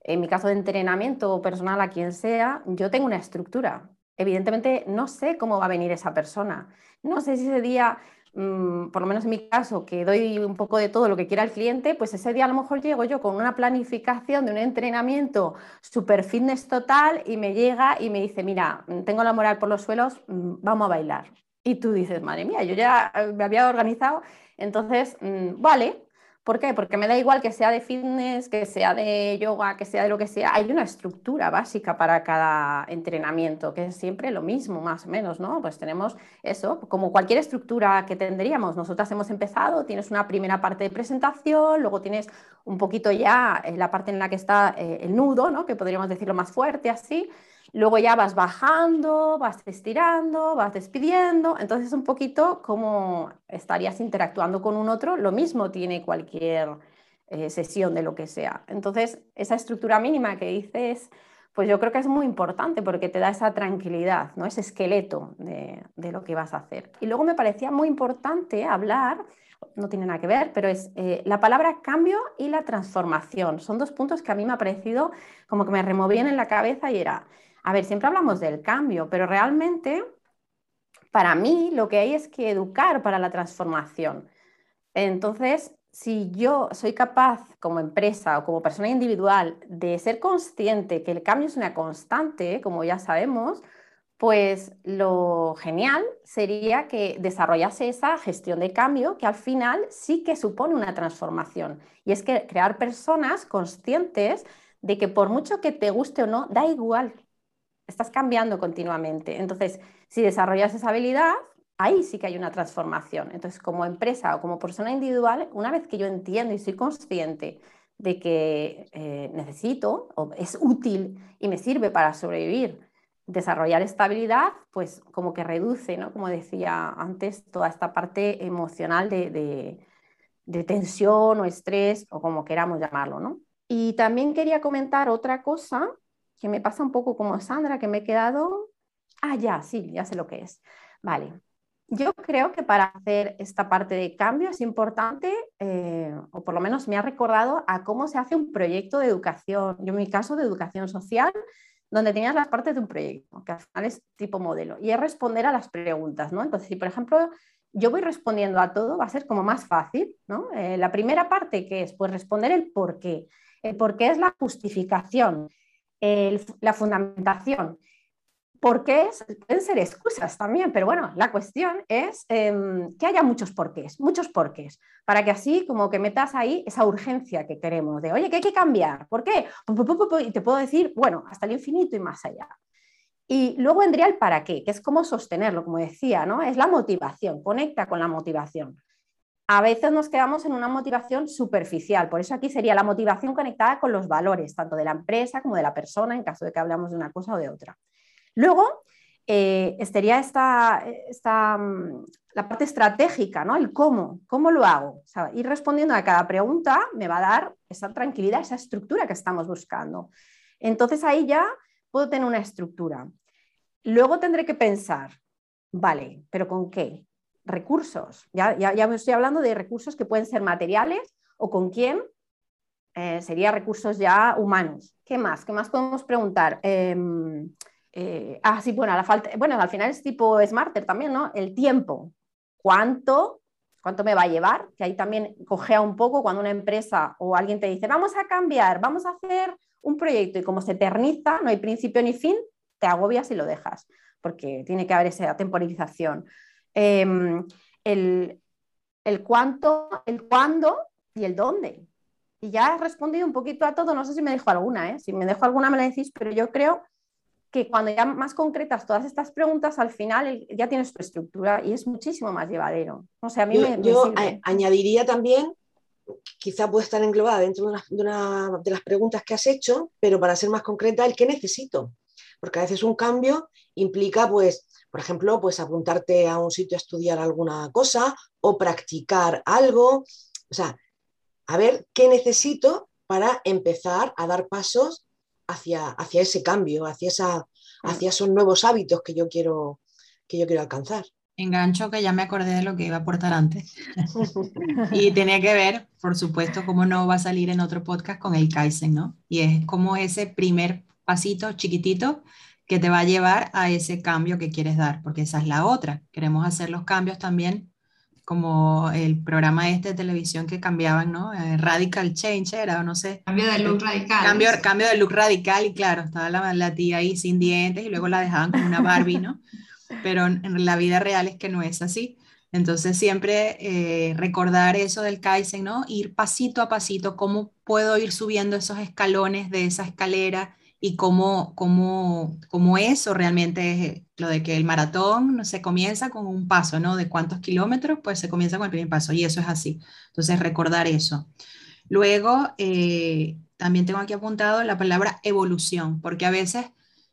en mi caso de entrenamiento personal a quien sea, yo tengo una estructura. Evidentemente no sé cómo va a venir esa persona. No sé si ese día, mm, por lo menos en mi caso, que doy un poco de todo lo que quiera el cliente, pues ese día a lo mejor llego yo con una planificación de un entrenamiento super fitness total y me llega y me dice, mira, tengo la moral por los suelos, mm, vamos a bailar. Y tú dices, madre mía, yo ya eh, me había organizado, entonces, mm, vale. ¿Por qué? Porque me da igual que sea de fitness, que sea de yoga, que sea de lo que sea. Hay una estructura básica para cada entrenamiento, que es siempre lo mismo, más o menos, ¿no? Pues tenemos eso, como cualquier estructura que tendríamos. Nosotras hemos empezado, tienes una primera parte de presentación, luego tienes un poquito ya eh, la parte en la que está eh, el nudo, ¿no? Que podríamos decirlo más fuerte así. Luego ya vas bajando, vas estirando, vas despidiendo. Entonces es un poquito como estarías interactuando con un otro. Lo mismo tiene cualquier eh, sesión de lo que sea. Entonces esa estructura mínima que dices, pues yo creo que es muy importante porque te da esa tranquilidad, ¿no? ese esqueleto de, lo que vas a hacer. Y luego me parecía muy importante hablar no tiene nada que ver, pero es eh, la palabra cambio y la transformación. Son dos puntos que a mí me ha parecido como que me removían en la cabeza y era, a ver, siempre hablamos del cambio, pero realmente para mí lo que hay es que educar para la transformación. Entonces, si yo soy capaz como empresa o como persona individual de ser consciente que el cambio es una constante, como ya sabemos, pues lo genial sería que desarrollase esa gestión de cambio que al final sí que supone una transformación. Y es que crear personas conscientes de que por mucho que te guste o no, da igual, estás cambiando continuamente. Entonces, si desarrollas esa habilidad, ahí sí que hay una transformación. Entonces, como empresa o como persona individual, una vez que yo entiendo y soy consciente de que eh, necesito o es útil y me sirve para sobrevivir, desarrollar estabilidad, pues como que reduce, ¿no? Como decía antes, toda esta parte emocional de, de tensión o estrés o como queramos llamarlo, ¿no? Y también quería comentar otra cosa que me pasa un poco como Sandra, que me he quedado, ah, ya, sí, ya sé lo que es. Vale, yo creo que para hacer esta parte de cambio es importante, eh, o por lo menos me ha recordado a cómo se hace un proyecto de educación, yo en mi caso de educación social, donde tenías las partes de un proyecto, que al final es tipo modelo, y es responder a las preguntas, ¿no? Entonces, si por ejemplo yo voy respondiendo a todo, va a ser como más fácil, ¿no? Eh, la primera parte que es, pues responder el por qué. El por qué es la justificación, la fundamentación porqués pueden ser excusas también, pero bueno, la cuestión es em, que haya muchos porqués, muchos porqués, para que así como que metas ahí esa urgencia que queremos de, oye, que hay que cambiar, ¿por qué? Y te puedo decir, bueno, hasta el infinito y más allá. Y luego vendría el para qué, que es cómo sostenerlo, como decía, ¿no? Es la motivación, conecta con la motivación. A veces nos quedamos en una motivación superficial, por eso aquí sería la motivación conectada con los valores, tanto de la empresa como de la persona, en caso de que hablamos de una cosa o de otra. Luego, eh, estaría esta, mm, la parte estratégica, ¿no? El cómo, cómo lo hago. ir respondiendo a cada pregunta me va a dar esa tranquilidad, esa estructura que estamos buscando. Entonces ahí ya puedo tener una estructura. Luego tendré que pensar, vale, pero ¿con qué? Recursos. Ya, ya, ya estoy hablando de recursos que pueden ser materiales o con quién. Eh, sería recursos ya humanos. ¿Qué más? ¿Qué más podemos preguntar? Em, eh, ah, sí, bueno, la falta, bueno, al final es tipo smarter también, ¿no? El tiempo. ¿Cuánto, ¿Cuánto me va a llevar? Que ahí también cogea un poco cuando una empresa o alguien te dice, vamos a cambiar, vamos a hacer un proyecto y como se eterniza, no hay principio ni fin, te agobias y lo dejas, porque tiene que haber esa temporización. Em, el, el cuánto, el cuándo y el dónde. Y ya he respondido un poquito a todo, no sé si me dejo alguna, ¿eh? si me dejo alguna me la decís, pero yo creo que cuando ya más concretas todas estas preguntas, al final ya tienes tu estructura y es muchísimo más llevadero. O sea, a mí yo, añadiría también, quizá puede estar englobada dentro de una, de las preguntas que has hecho, pero para ser más concreta, el qué necesito. Porque a veces un cambio implica, pues, por ejemplo, pues apuntarte a un sitio a estudiar alguna cosa o practicar algo. O sea, a ver qué necesito para empezar a dar pasos hacia, hacia ese cambio, hacia, esa, hacia esos nuevos hábitos que yo quiero, que yo quiero alcanzar. Engancho que ya me acordé de lo que iba a aportar antes. (laughs) y tenía que ver, por supuesto, cómo no va a salir en otro podcast con el Kaizen, ¿no? Y es como ese primer pasito chiquitito que te va a llevar a ese cambio que quieres dar, porque esa es la otra. Queremos hacer los cambios también como el programa este de televisión que cambiaban, ¿no? Eh, radical Change era, no sé. Cambio de look radical. Cambio, cambio de look radical y claro, estaba la, la, tía ahí sin dientes y luego la dejaban como una Barbie, ¿no? Pero en, la vida real es que no es así. Entonces siempre eh, recordar eso del Kaizen, ¿no? Ir pasito a pasito, cómo puedo ir subiendo esos escalones de esa escalera y cómo, cómo, cómo eso realmente es lo de que el maratón no se comienza con un paso, ¿no? De cuántos kilómetros, pues se comienza con el primer paso y eso es así. Entonces, recordar eso. Luego, eh, también tengo aquí apuntado la palabra evolución, porque a veces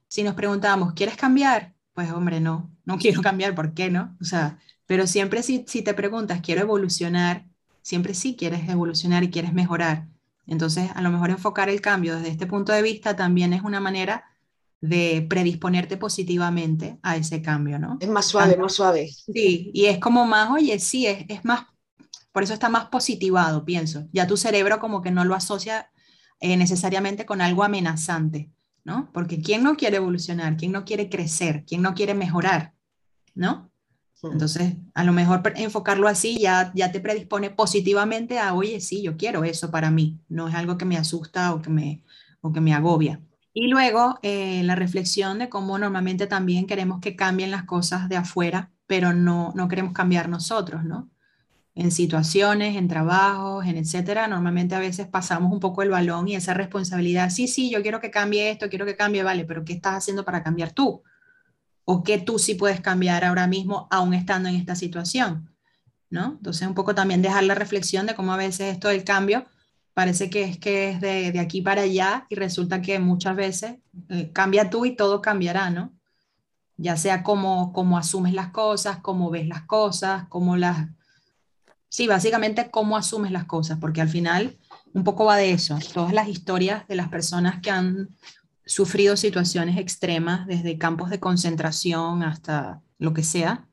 si nos preguntamos, ¿quieres cambiar? Pues hombre, no, no (laughs) quiero cambiar, ¿por qué no? O sea, pero siempre si, si te preguntas, ¿quiero evolucionar? Siempre sí quieres evolucionar y quieres mejorar. Entonces, a lo mejor enfocar el cambio desde este punto de vista también es una manera de predisponerte positivamente a ese cambio, ¿no? Es más suave, más suave. Sí, y es como más, oye, sí, es, es más, por eso está más positivado, pienso. Ya tu cerebro como que no lo asocia eh, necesariamente con algo amenazante, ¿no? Porque ¿quién no quiere evolucionar? ¿Quién no quiere crecer? ¿Quién no quiere mejorar? ¿No? Entonces, a lo mejor enfocarlo así ya, ya te predispone positivamente a, oye, sí, yo quiero eso para mí, no es algo que me asusta o que me, o que me agobia. Y luego eh, la reflexión de cómo normalmente también queremos que cambien las cosas de afuera, pero no, no queremos cambiar nosotros, ¿no? en situaciones, en trabajos, en etcétera, normalmente a veces pasamos un poco el balón y esa responsabilidad, sí, sí, yo quiero que cambie esto, quiero que cambie, vale, pero ¿qué estás haciendo para cambiar tú? ¿O qué tú sí puedes cambiar ahora mismo, aún estando en esta situación? ¿No? Entonces, un poco también dejar la reflexión de cómo a veces esto del cambio parece que es que es de, aquí para allá y resulta que muchas veces eh, cambia tú y todo cambiará, ¿no? Ya sea cómo, cómo asumes las cosas, cómo ves las cosas, cómo las Sí, básicamente cómo asumes las cosas, porque al final un poco va de eso. Todas las historias de las personas que han sufrido situaciones extremas, desde campos de concentración hasta lo que sea,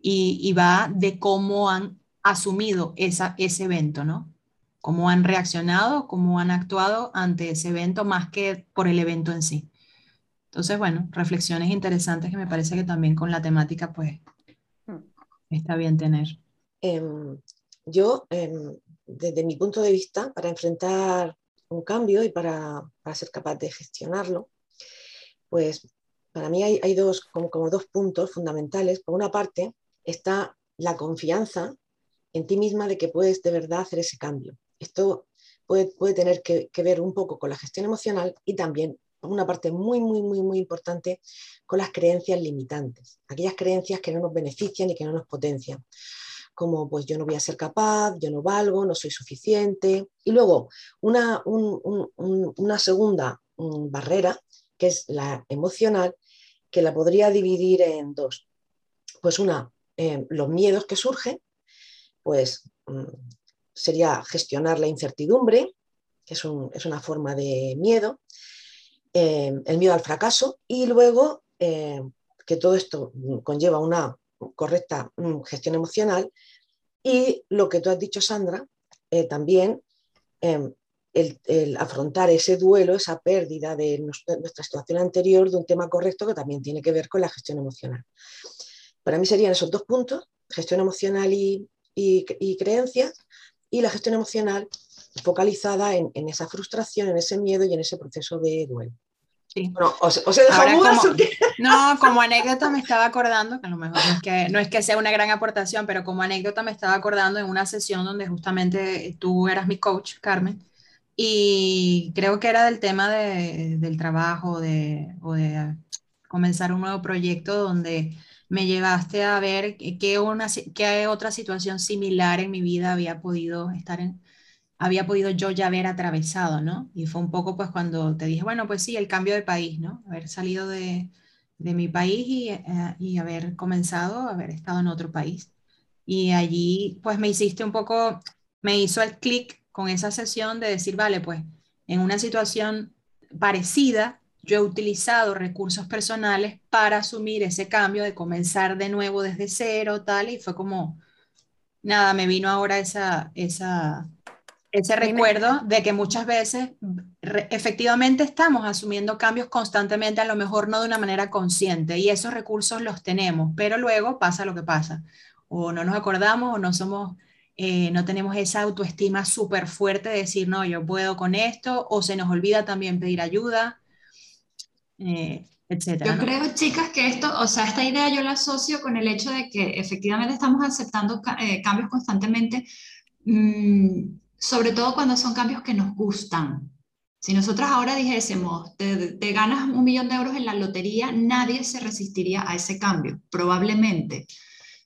y, va de cómo han asumido esa, ese evento, ¿no? Cómo han reaccionado, cómo han actuado ante ese evento más que por el evento en sí. Entonces, bueno, reflexiones interesantes que me parece que también con la temática, pues, mm. está bien tener. Em, yo, em, desde mi punto de vista, para enfrentar un cambio y para, ser capaz de gestionarlo, pues para mí hay, dos, como, dos puntos fundamentales. Por una parte está la confianza en ti misma de que puedes de verdad hacer ese cambio. Esto puede, puede tener que, ver un poco con la gestión emocional y también, una parte muy, muy, muy, muy importante, con las creencias limitantes, aquellas creencias que no nos benefician y que no nos potencian como pues yo no voy a ser capaz, yo no valgo, no soy suficiente. Y luego una, una segunda mm, barrera, que es la emocional, que la podría dividir en dos. Pues una, eh, los miedos que surgen, pues mm, sería gestionar la incertidumbre, que es, una forma de miedo, eh, el miedo al fracaso, y luego eh, que todo esto conlleva una correcta mm, gestión emocional y lo que tú has dicho, Sandra, eh, también em, el, afrontar ese duelo, esa pérdida de nuestra situación anterior de un tema correcto que también tiene que ver con la gestión emocional. Para mí serían esos dos puntos, gestión emocional y, creencias, y la gestión emocional focalizada en, esa frustración, en ese miedo y en ese proceso de duelo. Sí. dejado como, No, como anécdota me estaba acordando, que a lo mejor no es que, no es que sea una gran aportación, pero como anécdota me estaba acordando en una sesión donde justamente tú eras mi coach, Carmen, y creo que era del tema de, del trabajo de, o de comenzar un nuevo proyecto donde me llevaste a ver qué, una, qué otra situación similar en mi vida había podido estar en, había podido yo ya haber atravesado, ¿no? Y fue un poco pues cuando te dije, bueno, pues sí, el cambio de país, ¿no? Haber salido de, de mi país y, eh, y, haber comenzado, haber estado en otro país. Y allí pues me hiciste un poco, me hizo el clic con esa sesión de decir, vale, pues en una situación parecida, yo he utilizado recursos personales para asumir ese cambio de comenzar de nuevo desde cero, tal, y fue como, nada, me vino ahora esa, esa, ese recuerdo de que muchas veces efectivamente estamos asumiendo cambios constantemente, a lo mejor no de una manera consciente, y esos recursos los tenemos, pero luego pasa lo que pasa, o no nos acordamos o no somos, eh, no tenemos esa autoestima súper fuerte de decir, no, yo puedo con esto, o se nos olvida también pedir ayuda, eh, etcétera. Yo creo, chicas, que esto, o sea, esta idea yo la asocio con el hecho de que efectivamente estamos aceptando eh, cambios constantemente. Mm, sobre todo cuando son cambios que nos gustan. Si nosotros ahora dijésemos, te, ganas un millón de euros en la lotería, nadie se resistiría a ese cambio, probablemente.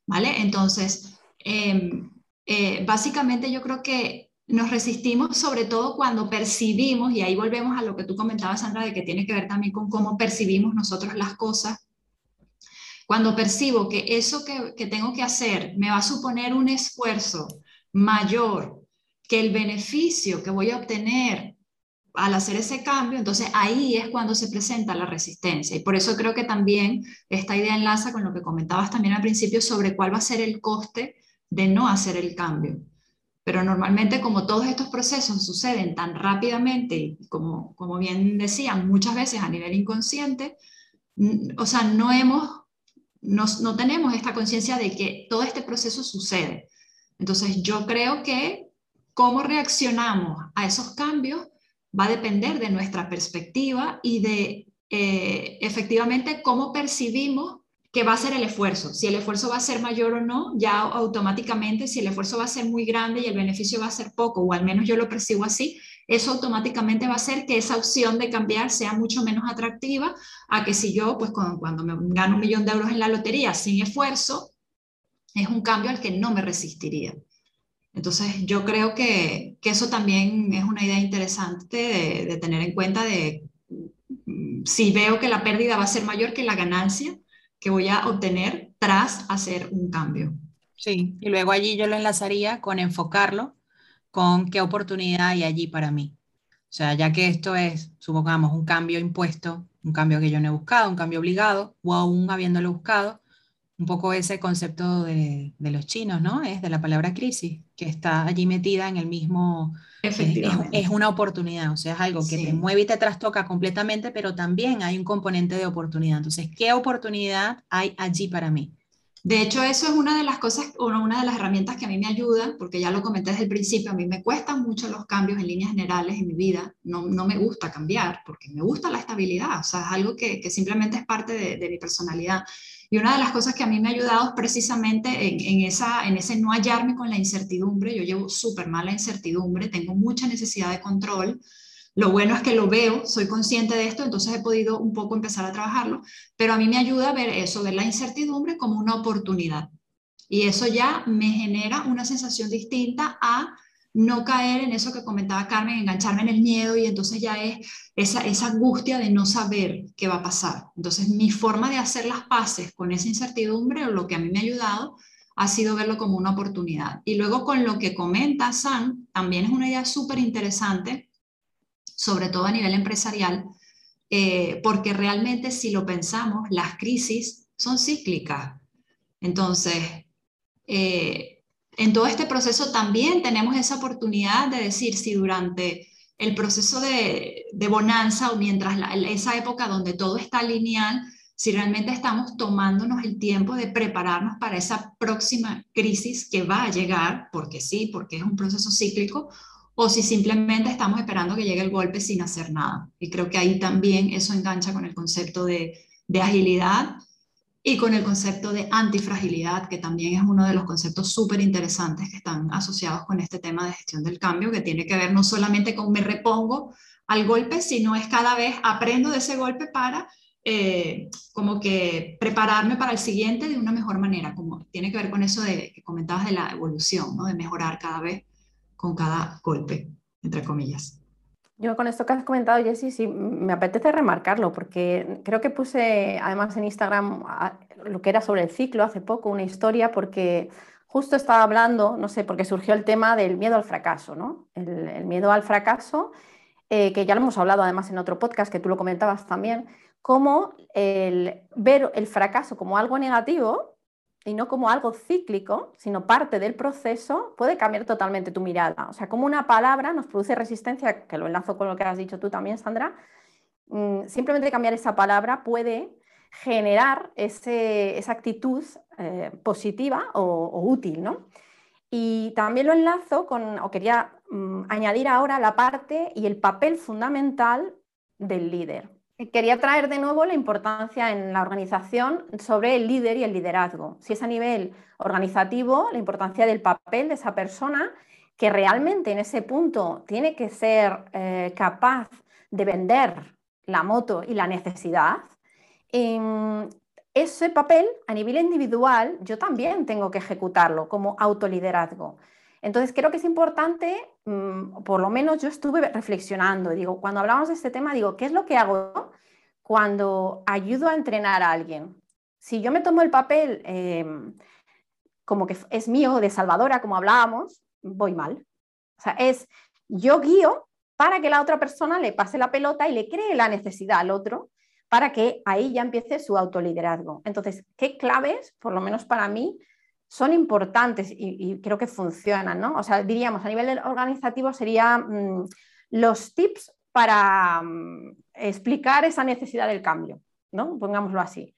¿Vale? Entonces, em, eh, básicamente yo creo que nos resistimos sobre todo cuando percibimos, y ahí volvemos a lo que tú comentabas, Sandra, de que tiene que ver también con cómo percibimos nosotros las cosas. Cuando percibo que eso que, que tengo que hacer me va a suponer un esfuerzo mayor que el beneficio que voy a obtener al hacer ese cambio, entonces ahí es cuando se presenta la resistencia. Y por eso creo que también esta idea enlaza con lo que comentabas también al principio sobre cuál va a ser el coste de no hacer el cambio. Pero normalmente como todos estos procesos suceden tan rápidamente como, como bien decían, muchas veces a nivel inconsciente, o sea, no hemos, no, no tenemos esta conciencia de que todo este proceso sucede. Entonces yo creo que cómo reaccionamos a esos cambios va a depender de nuestra perspectiva y de eh, efectivamente cómo percibimos que va a ser el esfuerzo. Si el esfuerzo va a ser mayor o no, ya automáticamente, si el esfuerzo va a ser muy grande y el beneficio va a ser poco, o al menos yo lo percibo así, eso automáticamente va a hacer que esa opción de cambiar sea mucho menos atractiva a que si yo, pues cuando, me gano un millón de euros en la lotería sin esfuerzo, es un cambio al que no me resistiría. Entonces, yo creo que, eso también es una idea interesante de, tener en cuenta de mm, si veo que la pérdida va a ser mayor que la ganancia, que voy a obtener tras hacer un cambio. Sí, y luego allí yo lo enlazaría con enfocarlo con qué oportunidad hay allí para mí. O sea, ya que esto es, supongamos, un cambio impuesto, un cambio que yo no he buscado, un cambio obligado, o aún habiéndolo buscado, un poco ese concepto de, de los chinos, ¿no? Es de la palabra crisis, que está allí metida en el mismo es, una oportunidad, o sea, es algo que te mueve y te trastoca completamente, pero también hay un componente de oportunidad. Entonces, ¿qué oportunidad hay allí para mí? De hecho, eso es una de las cosas, una de las herramientas que a mí me ayudan, porque ya lo comenté desde el principio, a mí me cuestan mucho los cambios en líneas generales en mi vida, no, no me gusta cambiar, porque me gusta la estabilidad, o sea, es algo que, que simplemente es parte de, mi personalidad. Y una de las cosas que a mí me ha ayudado es precisamente en, esa, en ese no hallarme con la incertidumbre. Yo llevo súper mal la incertidumbre, tengo mucha necesidad de control. Lo bueno es que lo veo, soy consciente de esto, entonces he podido un poco empezar a trabajarlo, pero a mí me ayuda a ver eso, ver la incertidumbre como una oportunidad. Y eso ya me genera una sensación distinta a no caer en eso que comentaba Carmen, engancharme en el miedo y entonces ya es esa, angustia de no saber qué va a pasar. Entonces mi forma de hacer las paces con esa incertidumbre o lo que a mí me ha ayudado ha sido verlo como una oportunidad. Y luego con lo que comenta Sam, también es una idea súper interesante, sobre todo a nivel empresarial, eh, porque realmente si lo pensamos, las crisis son cíclicas. Entonces, eh, en todo este proceso también tenemos esa oportunidad de decir si durante el proceso de, bonanza o mientras esa época donde todo está lineal, si realmente estamos tomándonos el tiempo de prepararnos para esa próxima crisis que va a llegar, porque sí, porque es un proceso cíclico, o si simplemente estamos esperando que llegue el golpe sin hacer nada. Y creo que ahí también eso engancha con el concepto de, de agilidad y con el concepto de antifragilidad, que también es uno de los conceptos súper interesantes que están asociados con este tema de gestión del cambio, que tiene que ver no solamente con me repongo al golpe, sino es cada vez aprendo de ese golpe para eh, como que prepararme para el siguiente de una mejor manera, como tiene que ver con eso de, que comentabas de la evolución, ¿no? de mejorar cada vez con cada golpe, entre comillas. Yo con esto que has comentado, Jessy, sí, me apetece remarcarlo, porque creo que puse además en Instagram lo que era sobre el ciclo hace poco, una historia, porque justo estaba hablando, no sé, porque surgió el tema del miedo al fracaso, ¿no? El, miedo al fracaso, eh, que ya lo hemos hablado además en otro podcast, que tú lo comentabas también, cómo el ver el fracaso como algo negativo y no como algo cíclico, sino parte del proceso, puede cambiar totalmente tu mirada. O sea, como una palabra nos produce resistencia, que lo enlazo con lo que has dicho tú también, Sandra, mm, simplemente cambiar esa palabra puede generar esa actitud eh, positiva o, útil, ¿no? Y también lo enlazo con, o quería mm, añadir ahora la parte y el papel fundamental del líder. Quería traer de nuevo la importancia en la organización sobre el líder y el liderazgo. Si es a nivel organizativo, la importancia del papel de esa persona que realmente en ese punto tiene que ser eh, capaz de vender la moto y la necesidad. ese papel a nivel individual yo también tengo que ejecutarlo como autoliderazgo. Entonces, creo que es importante, mm, por lo menos yo estuve reflexionando, digo, cuando hablamos de este tema, digo, ¿qué es lo que hago cuando ayudo a entrenar a alguien? Si yo me tomo el papel em, como que es mío, de salvadora, como hablábamos, voy mal. O sea, es yo guío para que la otra persona le pase la pelota y le cree la necesidad al otro para que ahí ya empiece su autoliderazgo. Entonces, ¿qué claves, por lo menos para mí, son importantes y, creo que funcionan, ¿no? O sea, diríamos a nivel organizativo serían mm, los tips para mm, explicar esa necesidad del cambio, ¿no? Pongámoslo así.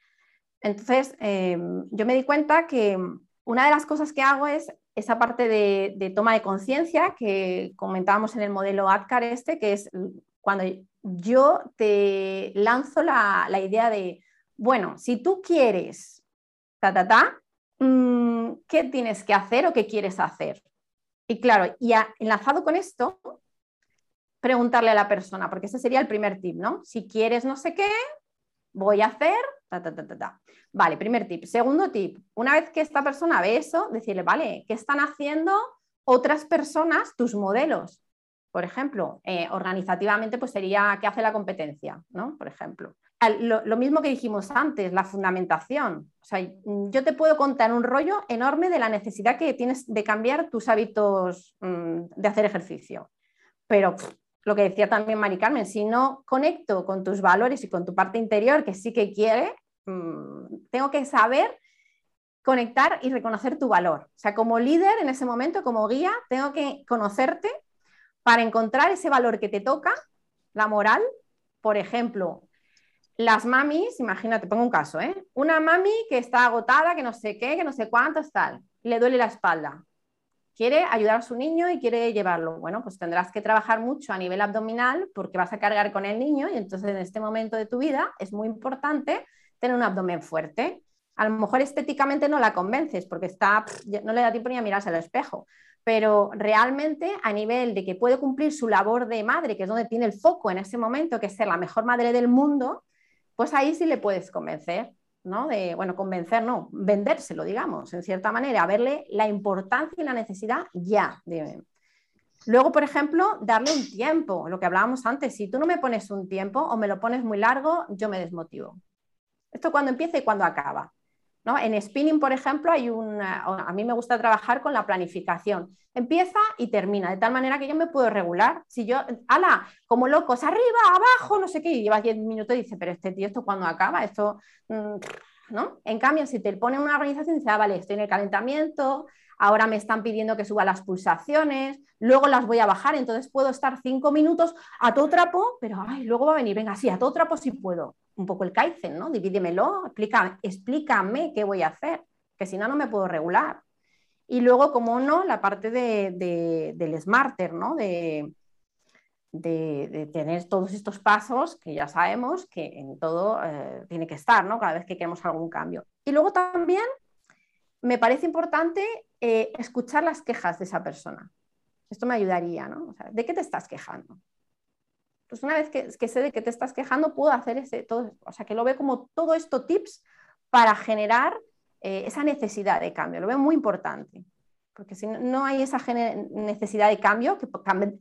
Entonces, em, yo me di cuenta que una de las cosas que hago es esa parte de, toma de conciencia que comentábamos en el modelo ADCAR este, que es cuando yo te lanzo la idea de, bueno, si tú quieres ta, ta, ta, mm, ¿qué tienes que hacer o qué quieres hacer? Y claro, y enlazado con esto, preguntarle a la persona, porque ese sería el primer tip, ¿no? Si quieres no sé qué, voy a hacer, ta, ta, ta, ta, ta. Vale, primer tip. Segundo tip, una vez que esta persona ve eso, decirle, vale, ¿qué están haciendo otras personas, tus modelos? Por ejemplo, eh, organizativamente, pues sería qué hace la competencia, ¿no? Por ejemplo. Lo, mismo que dijimos antes, la fundamentación. O sea, yo te puedo contar un rollo enorme de la necesidad que tienes de cambiar tus hábitos mm, de hacer ejercicio. Pero lo que decía también Mari Carmen, si no conecto con tus valores y con tu parte interior, que sí que quiere, mm, tengo que saber conectar y reconocer tu valor. O sea, como líder en ese momento, como guía, tengo que conocerte para encontrar ese valor que te toca, la moral. Por ejemplo, las mamis, imagínate, pongo un caso, ¿eh? Una mami que está agotada, que no sé qué, que no sé cuánto, tal, le duele la espalda quiere ayudar a su niño y quiere llevarlo. Bueno, pues tendrás que trabajar mucho a nivel abdominal porque vas a cargar con el niño y entonces en este momento de tu vida es muy importante tener un abdomen fuerte. A lo mejor estéticamente no la convences porque está, no le da tiempo ni a mirarse al espejo, pero realmente a nivel de que puede cumplir su labor de madre, que es donde tiene el foco en ese momento, que es ser la mejor madre del mundo, pues ahí sí le puedes convencer. ¿no? De, bueno, convencer, no, vendérselo, digamos, en cierta manera, verle la importancia y la necesidad ya. Luego, por ejemplo, darle un tiempo, lo que hablábamos antes, si tú no me pones un tiempo o me lo pones muy largo, yo me desmotivo. Esto cuando empieza y cuando acaba. En spinning, por ejemplo, hay una, a mí me gusta trabajar con la planificación. Empieza y termina, de tal manera que yo me puedo regular. Si yo, ala, como locos, arriba, abajo, no sé qué, y llevas 10 minutos y dices, pero este tío, ¿esto cuando acaba? Esto, mm, ¿no? En cambio, si te pone una organización, dice, ah, vale, estoy en el calentamiento, ahora me están pidiendo que suba las pulsaciones, luego las voy a bajar, entonces puedo estar cinco minutos a todo trapo, pero ay, luego va a venir, venga, sí, a todo trapo sí puedo un poco el Kaizen, ¿no? Divídemelo, explícame, explícame qué voy a hacer, que si no, no me puedo regular. Y luego, como no, la parte de, del smarter, ¿no? De, de, tener todos estos pasos que ya sabemos que en todo eh, tiene que estar, ¿no? Cada vez que queremos algún cambio. Y luego también me parece importante eh, escuchar las quejas de esa persona. Esto me ayudaría, ¿no? ¿De qué te estás quejando? Pues una vez que, sé de qué te estás quejando, puedo hacer ese, todo, o sea, que lo veo como todo esto tips para generar eh, esa necesidad de cambio. Lo veo muy importante, porque si no hay esa necesidad de cambio, que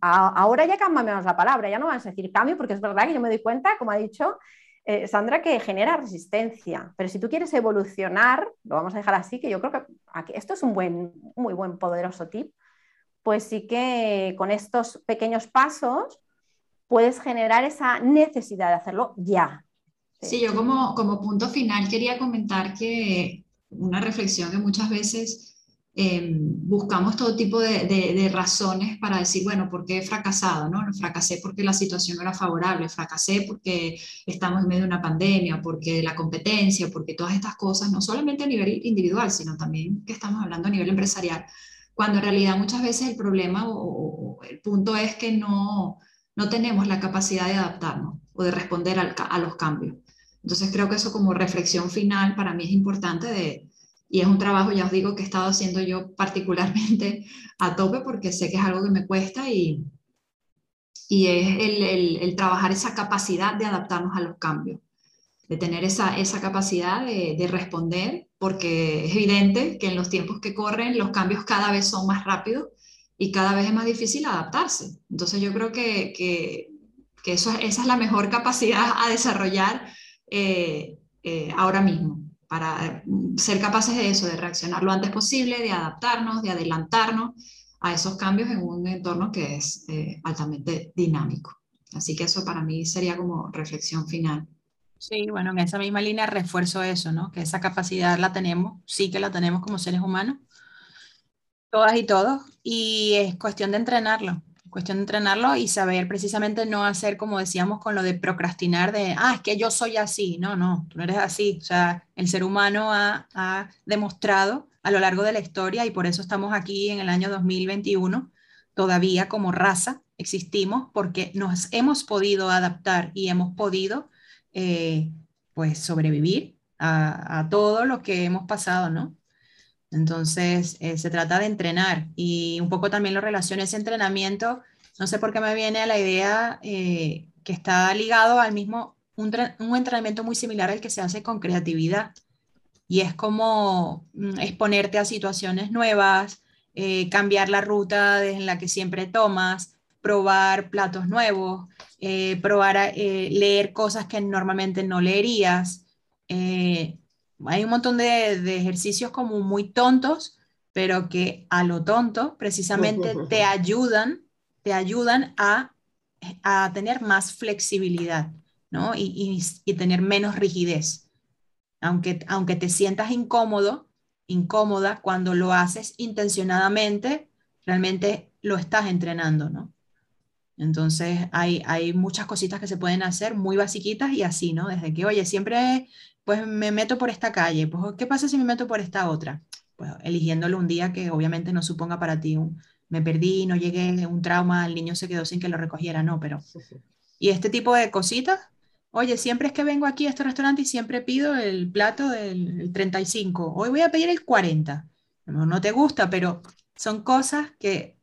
ahora ya cambiamos la palabra, ya no vamos a decir cambio, porque es verdad que yo me doy cuenta, como ha dicho eh, Sandra, que genera resistencia, pero si tú quieres evolucionar, lo vamos a dejar así, que yo creo que aquí, esto es un buen, muy buen, poderoso tip, pues sí que con estos pequeños pasos puedes generar esa necesidad de hacerlo ya. Sí, yo como, como punto final quería comentar que una reflexión que muchas veces em, buscamos todo tipo de, de, razones para decir, bueno, ¿por qué he fracasado? ¿no? Fracasé porque la situación no era favorable, fracasé porque estamos en medio de una pandemia, porque la competencia, porque todas estas cosas, no solamente a nivel individual, sino también que estamos hablando a nivel empresarial, cuando en realidad muchas veces el problema o el punto es que no, no tenemos la capacidad de adaptarnos o de responder a los cambios. Entonces creo que eso como reflexión final para mí es importante de, y es un trabajo, ya os digo, que he estado haciendo yo particularmente a tope porque sé que es algo que me cuesta y, y es el, el, trabajar esa capacidad de adaptarnos a los cambios, de tener esa, esa capacidad de, de, responder, porque es evidente que en los tiempos que corren los cambios cada vez son más rápidos y cada vez es más difícil adaptarse. Entonces yo creo que, que, que eso, esa es la mejor capacidad a desarrollar eh, eh, ahora mismo, para ser capaces de eso, de reaccionar lo antes posible, de adaptarnos, de adelantarnos a esos cambios en un entorno que es eh, altamente dinámico. Así que eso para mí sería como reflexión final. Sí, bueno, en esa misma línea refuerzo eso, ¿no? Que esa capacidad la tenemos, sí que la tenemos como seres humanos, Todas y todos. Y es cuestión de entrenarlo. Cuestión de entrenarlo y saber precisamente no hacer como decíamos con lo de procrastinar de, ah, es que yo soy así. No, no, tú no eres así. O sea, el ser humano ha, ha demostrado a lo largo de la historia y por eso estamos aquí en el año 2021 todavía como raza existimos porque nos hemos podido adaptar y hemos podido eh, pues sobrevivir a, todo lo que hemos pasado, ¿no? Entonces, eh, se trata de entrenar y un poco también lo relaciono ese entrenamiento, no sé por qué me viene a la idea eh, que está ligado al mismo, un, entrenamiento muy similar al que se hace con creatividad. Y es como mm, exponerte a situaciones nuevas, eh, cambiar la ruta en la que siempre tomas, probar platos nuevos, probar leer cosas que normalmente no leerías, hay un montón de, ejercicios como muy tontos, pero que a lo tonto precisamente (laughs) te ayudan, te ayudan a, a tener más flexibilidad, ¿no? Y, y, tener menos rigidez. Aunque, aunque te sientas incómodo, incómoda, cuando lo haces intencionadamente, realmente lo estás entrenando, ¿no? Entonces hay, hay muchas cositas que se pueden hacer muy basiquitas y así, ¿no? Desde que, oye, siempre pues me meto por esta calle, pues ¿qué pasa si me meto por esta otra? Pues eligiéndolo un día que obviamente no suponga para ti un, me perdí, no llegué, un trauma, el niño se quedó sin que lo recogiera, no, pero... Y este tipo de cositas, oye, siempre es que vengo aquí a este restaurante y siempre pido el plato del 35, hoy voy a pedir el 40, no, no te gusta, pero son cosas que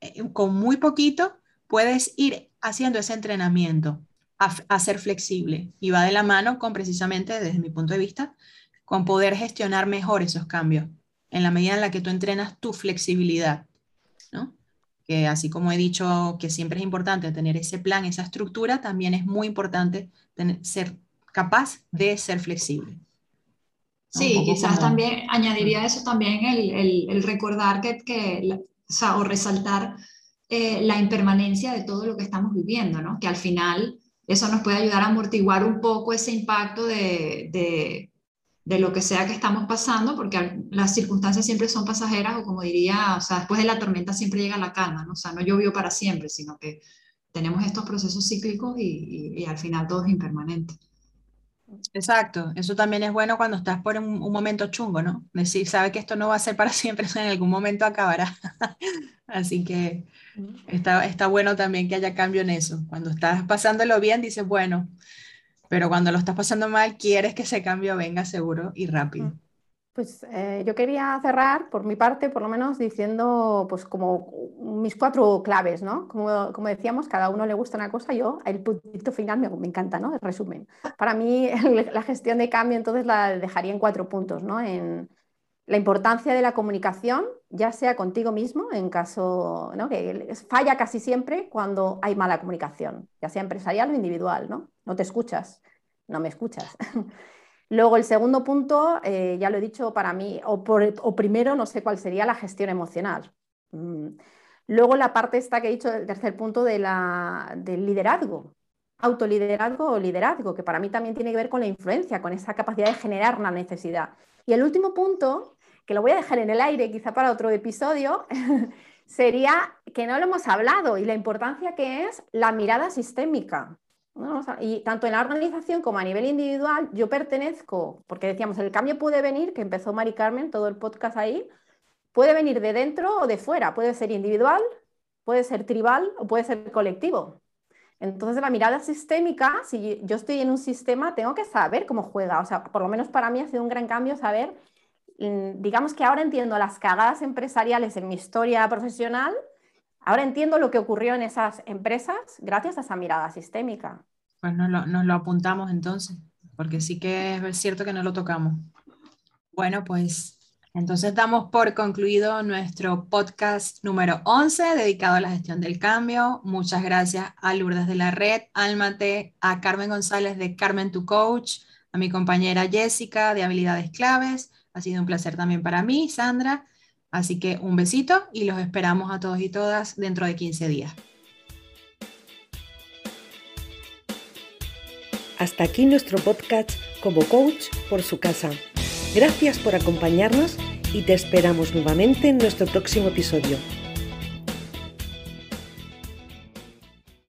eh, con muy poquito puedes ir haciendo ese entrenamiento a, ser flexible y va de la mano con precisamente, desde mi punto de vista, con poder gestionar mejor esos cambios en la medida en la que tú entrenas tu flexibilidad, ¿no? Que así como he dicho que siempre es importante tener ese plan, esa estructura, también es muy importante tener, ser capaz de ser flexible. Sí, quizás también añadiría eso también el, el, recordar que, que o, resaltar eh, la impermanencia de todo lo que estamos viviendo, ¿no? Que al final eso nos puede ayudar a amortiguar un poco ese impacto de, de, de, lo que sea que estamos pasando, porque las circunstancias siempre son pasajeras, o como diría, o sea, después de la tormenta siempre llega la calma, ¿no? O sea, no llovió para siempre, sino que tenemos estos procesos cíclicos y, y, al final todo es impermanente. Exacto, eso también es bueno cuando estás por un, un, momento chungo, ¿no? Decir, sabe que esto no va a ser para siempre, (laughs) en algún momento acabará. Así que Está, está bueno también que haya cambio en eso. Cuando estás pasándolo bien, dices, bueno, pero cuando lo estás pasando mal, quieres que ese cambio venga seguro y rápido. Pues eh, yo quería cerrar, por mi parte, por lo menos diciendo, pues como mis cuatro claves, ¿no? Como, como decíamos, cada uno le gusta una cosa, yo el puntito final me, me encanta, ¿no? El resumen. Para mí, (laughs) la gestión de cambio, entonces la dejaría en cuatro puntos, ¿no? En, la importancia de la comunicación, ya sea contigo mismo, en caso, ¿no? que falla casi siempre cuando hay mala comunicación, ya sea empresarial o individual, ¿no? No te escuchas, no me escuchas. (laughs) Luego, el segundo punto, eh, ya lo he dicho para mí, o, o, primero, no sé cuál sería la gestión emocional. Mm. Luego, la parte esta que he dicho, el tercer punto de la, del liderazgo, autoliderazgo o liderazgo, que para mí también tiene que ver con la influencia, con esa capacidad de generar una necesidad. Y el último punto que lo voy a dejar en el aire quizá para otro episodio, (laughs) sería que no lo hemos hablado y la importancia que es la mirada sistémica. Y tanto en la organización como a nivel individual, yo pertenezco, porque decíamos, el cambio puede venir, que empezó Mari Carmen, todo el podcast ahí, puede venir de dentro o de fuera, puede ser individual, puede ser tribal o puede ser colectivo. Entonces, la mirada sistémica, si yo estoy en un sistema, tengo que saber cómo juega. O sea, por lo menos para mí ha sido un gran cambio saber digamos que ahora entiendo las cagadas empresariales en mi historia profesional, ahora entiendo lo que ocurrió en esas empresas gracias a esa mirada sistémica. Pues nos lo, lo apuntamos entonces, porque sí que es cierto que no lo tocamos. Bueno, pues entonces damos por concluido nuestro podcast número 11 dedicado a la gestión del cambio. Muchas gracias a Lourdes de la Red, Almate, a Carmen González de Carmen to Coach, a mi compañera Jessica de Habilidades Claves, ha sido un placer también para mí, Sandra. Así que un besito y los esperamos a todos y todas dentro de 15 días. Hasta aquí nuestro podcast como coach por su casa. Gracias por acompañarnos y te esperamos nuevamente en nuestro próximo episodio.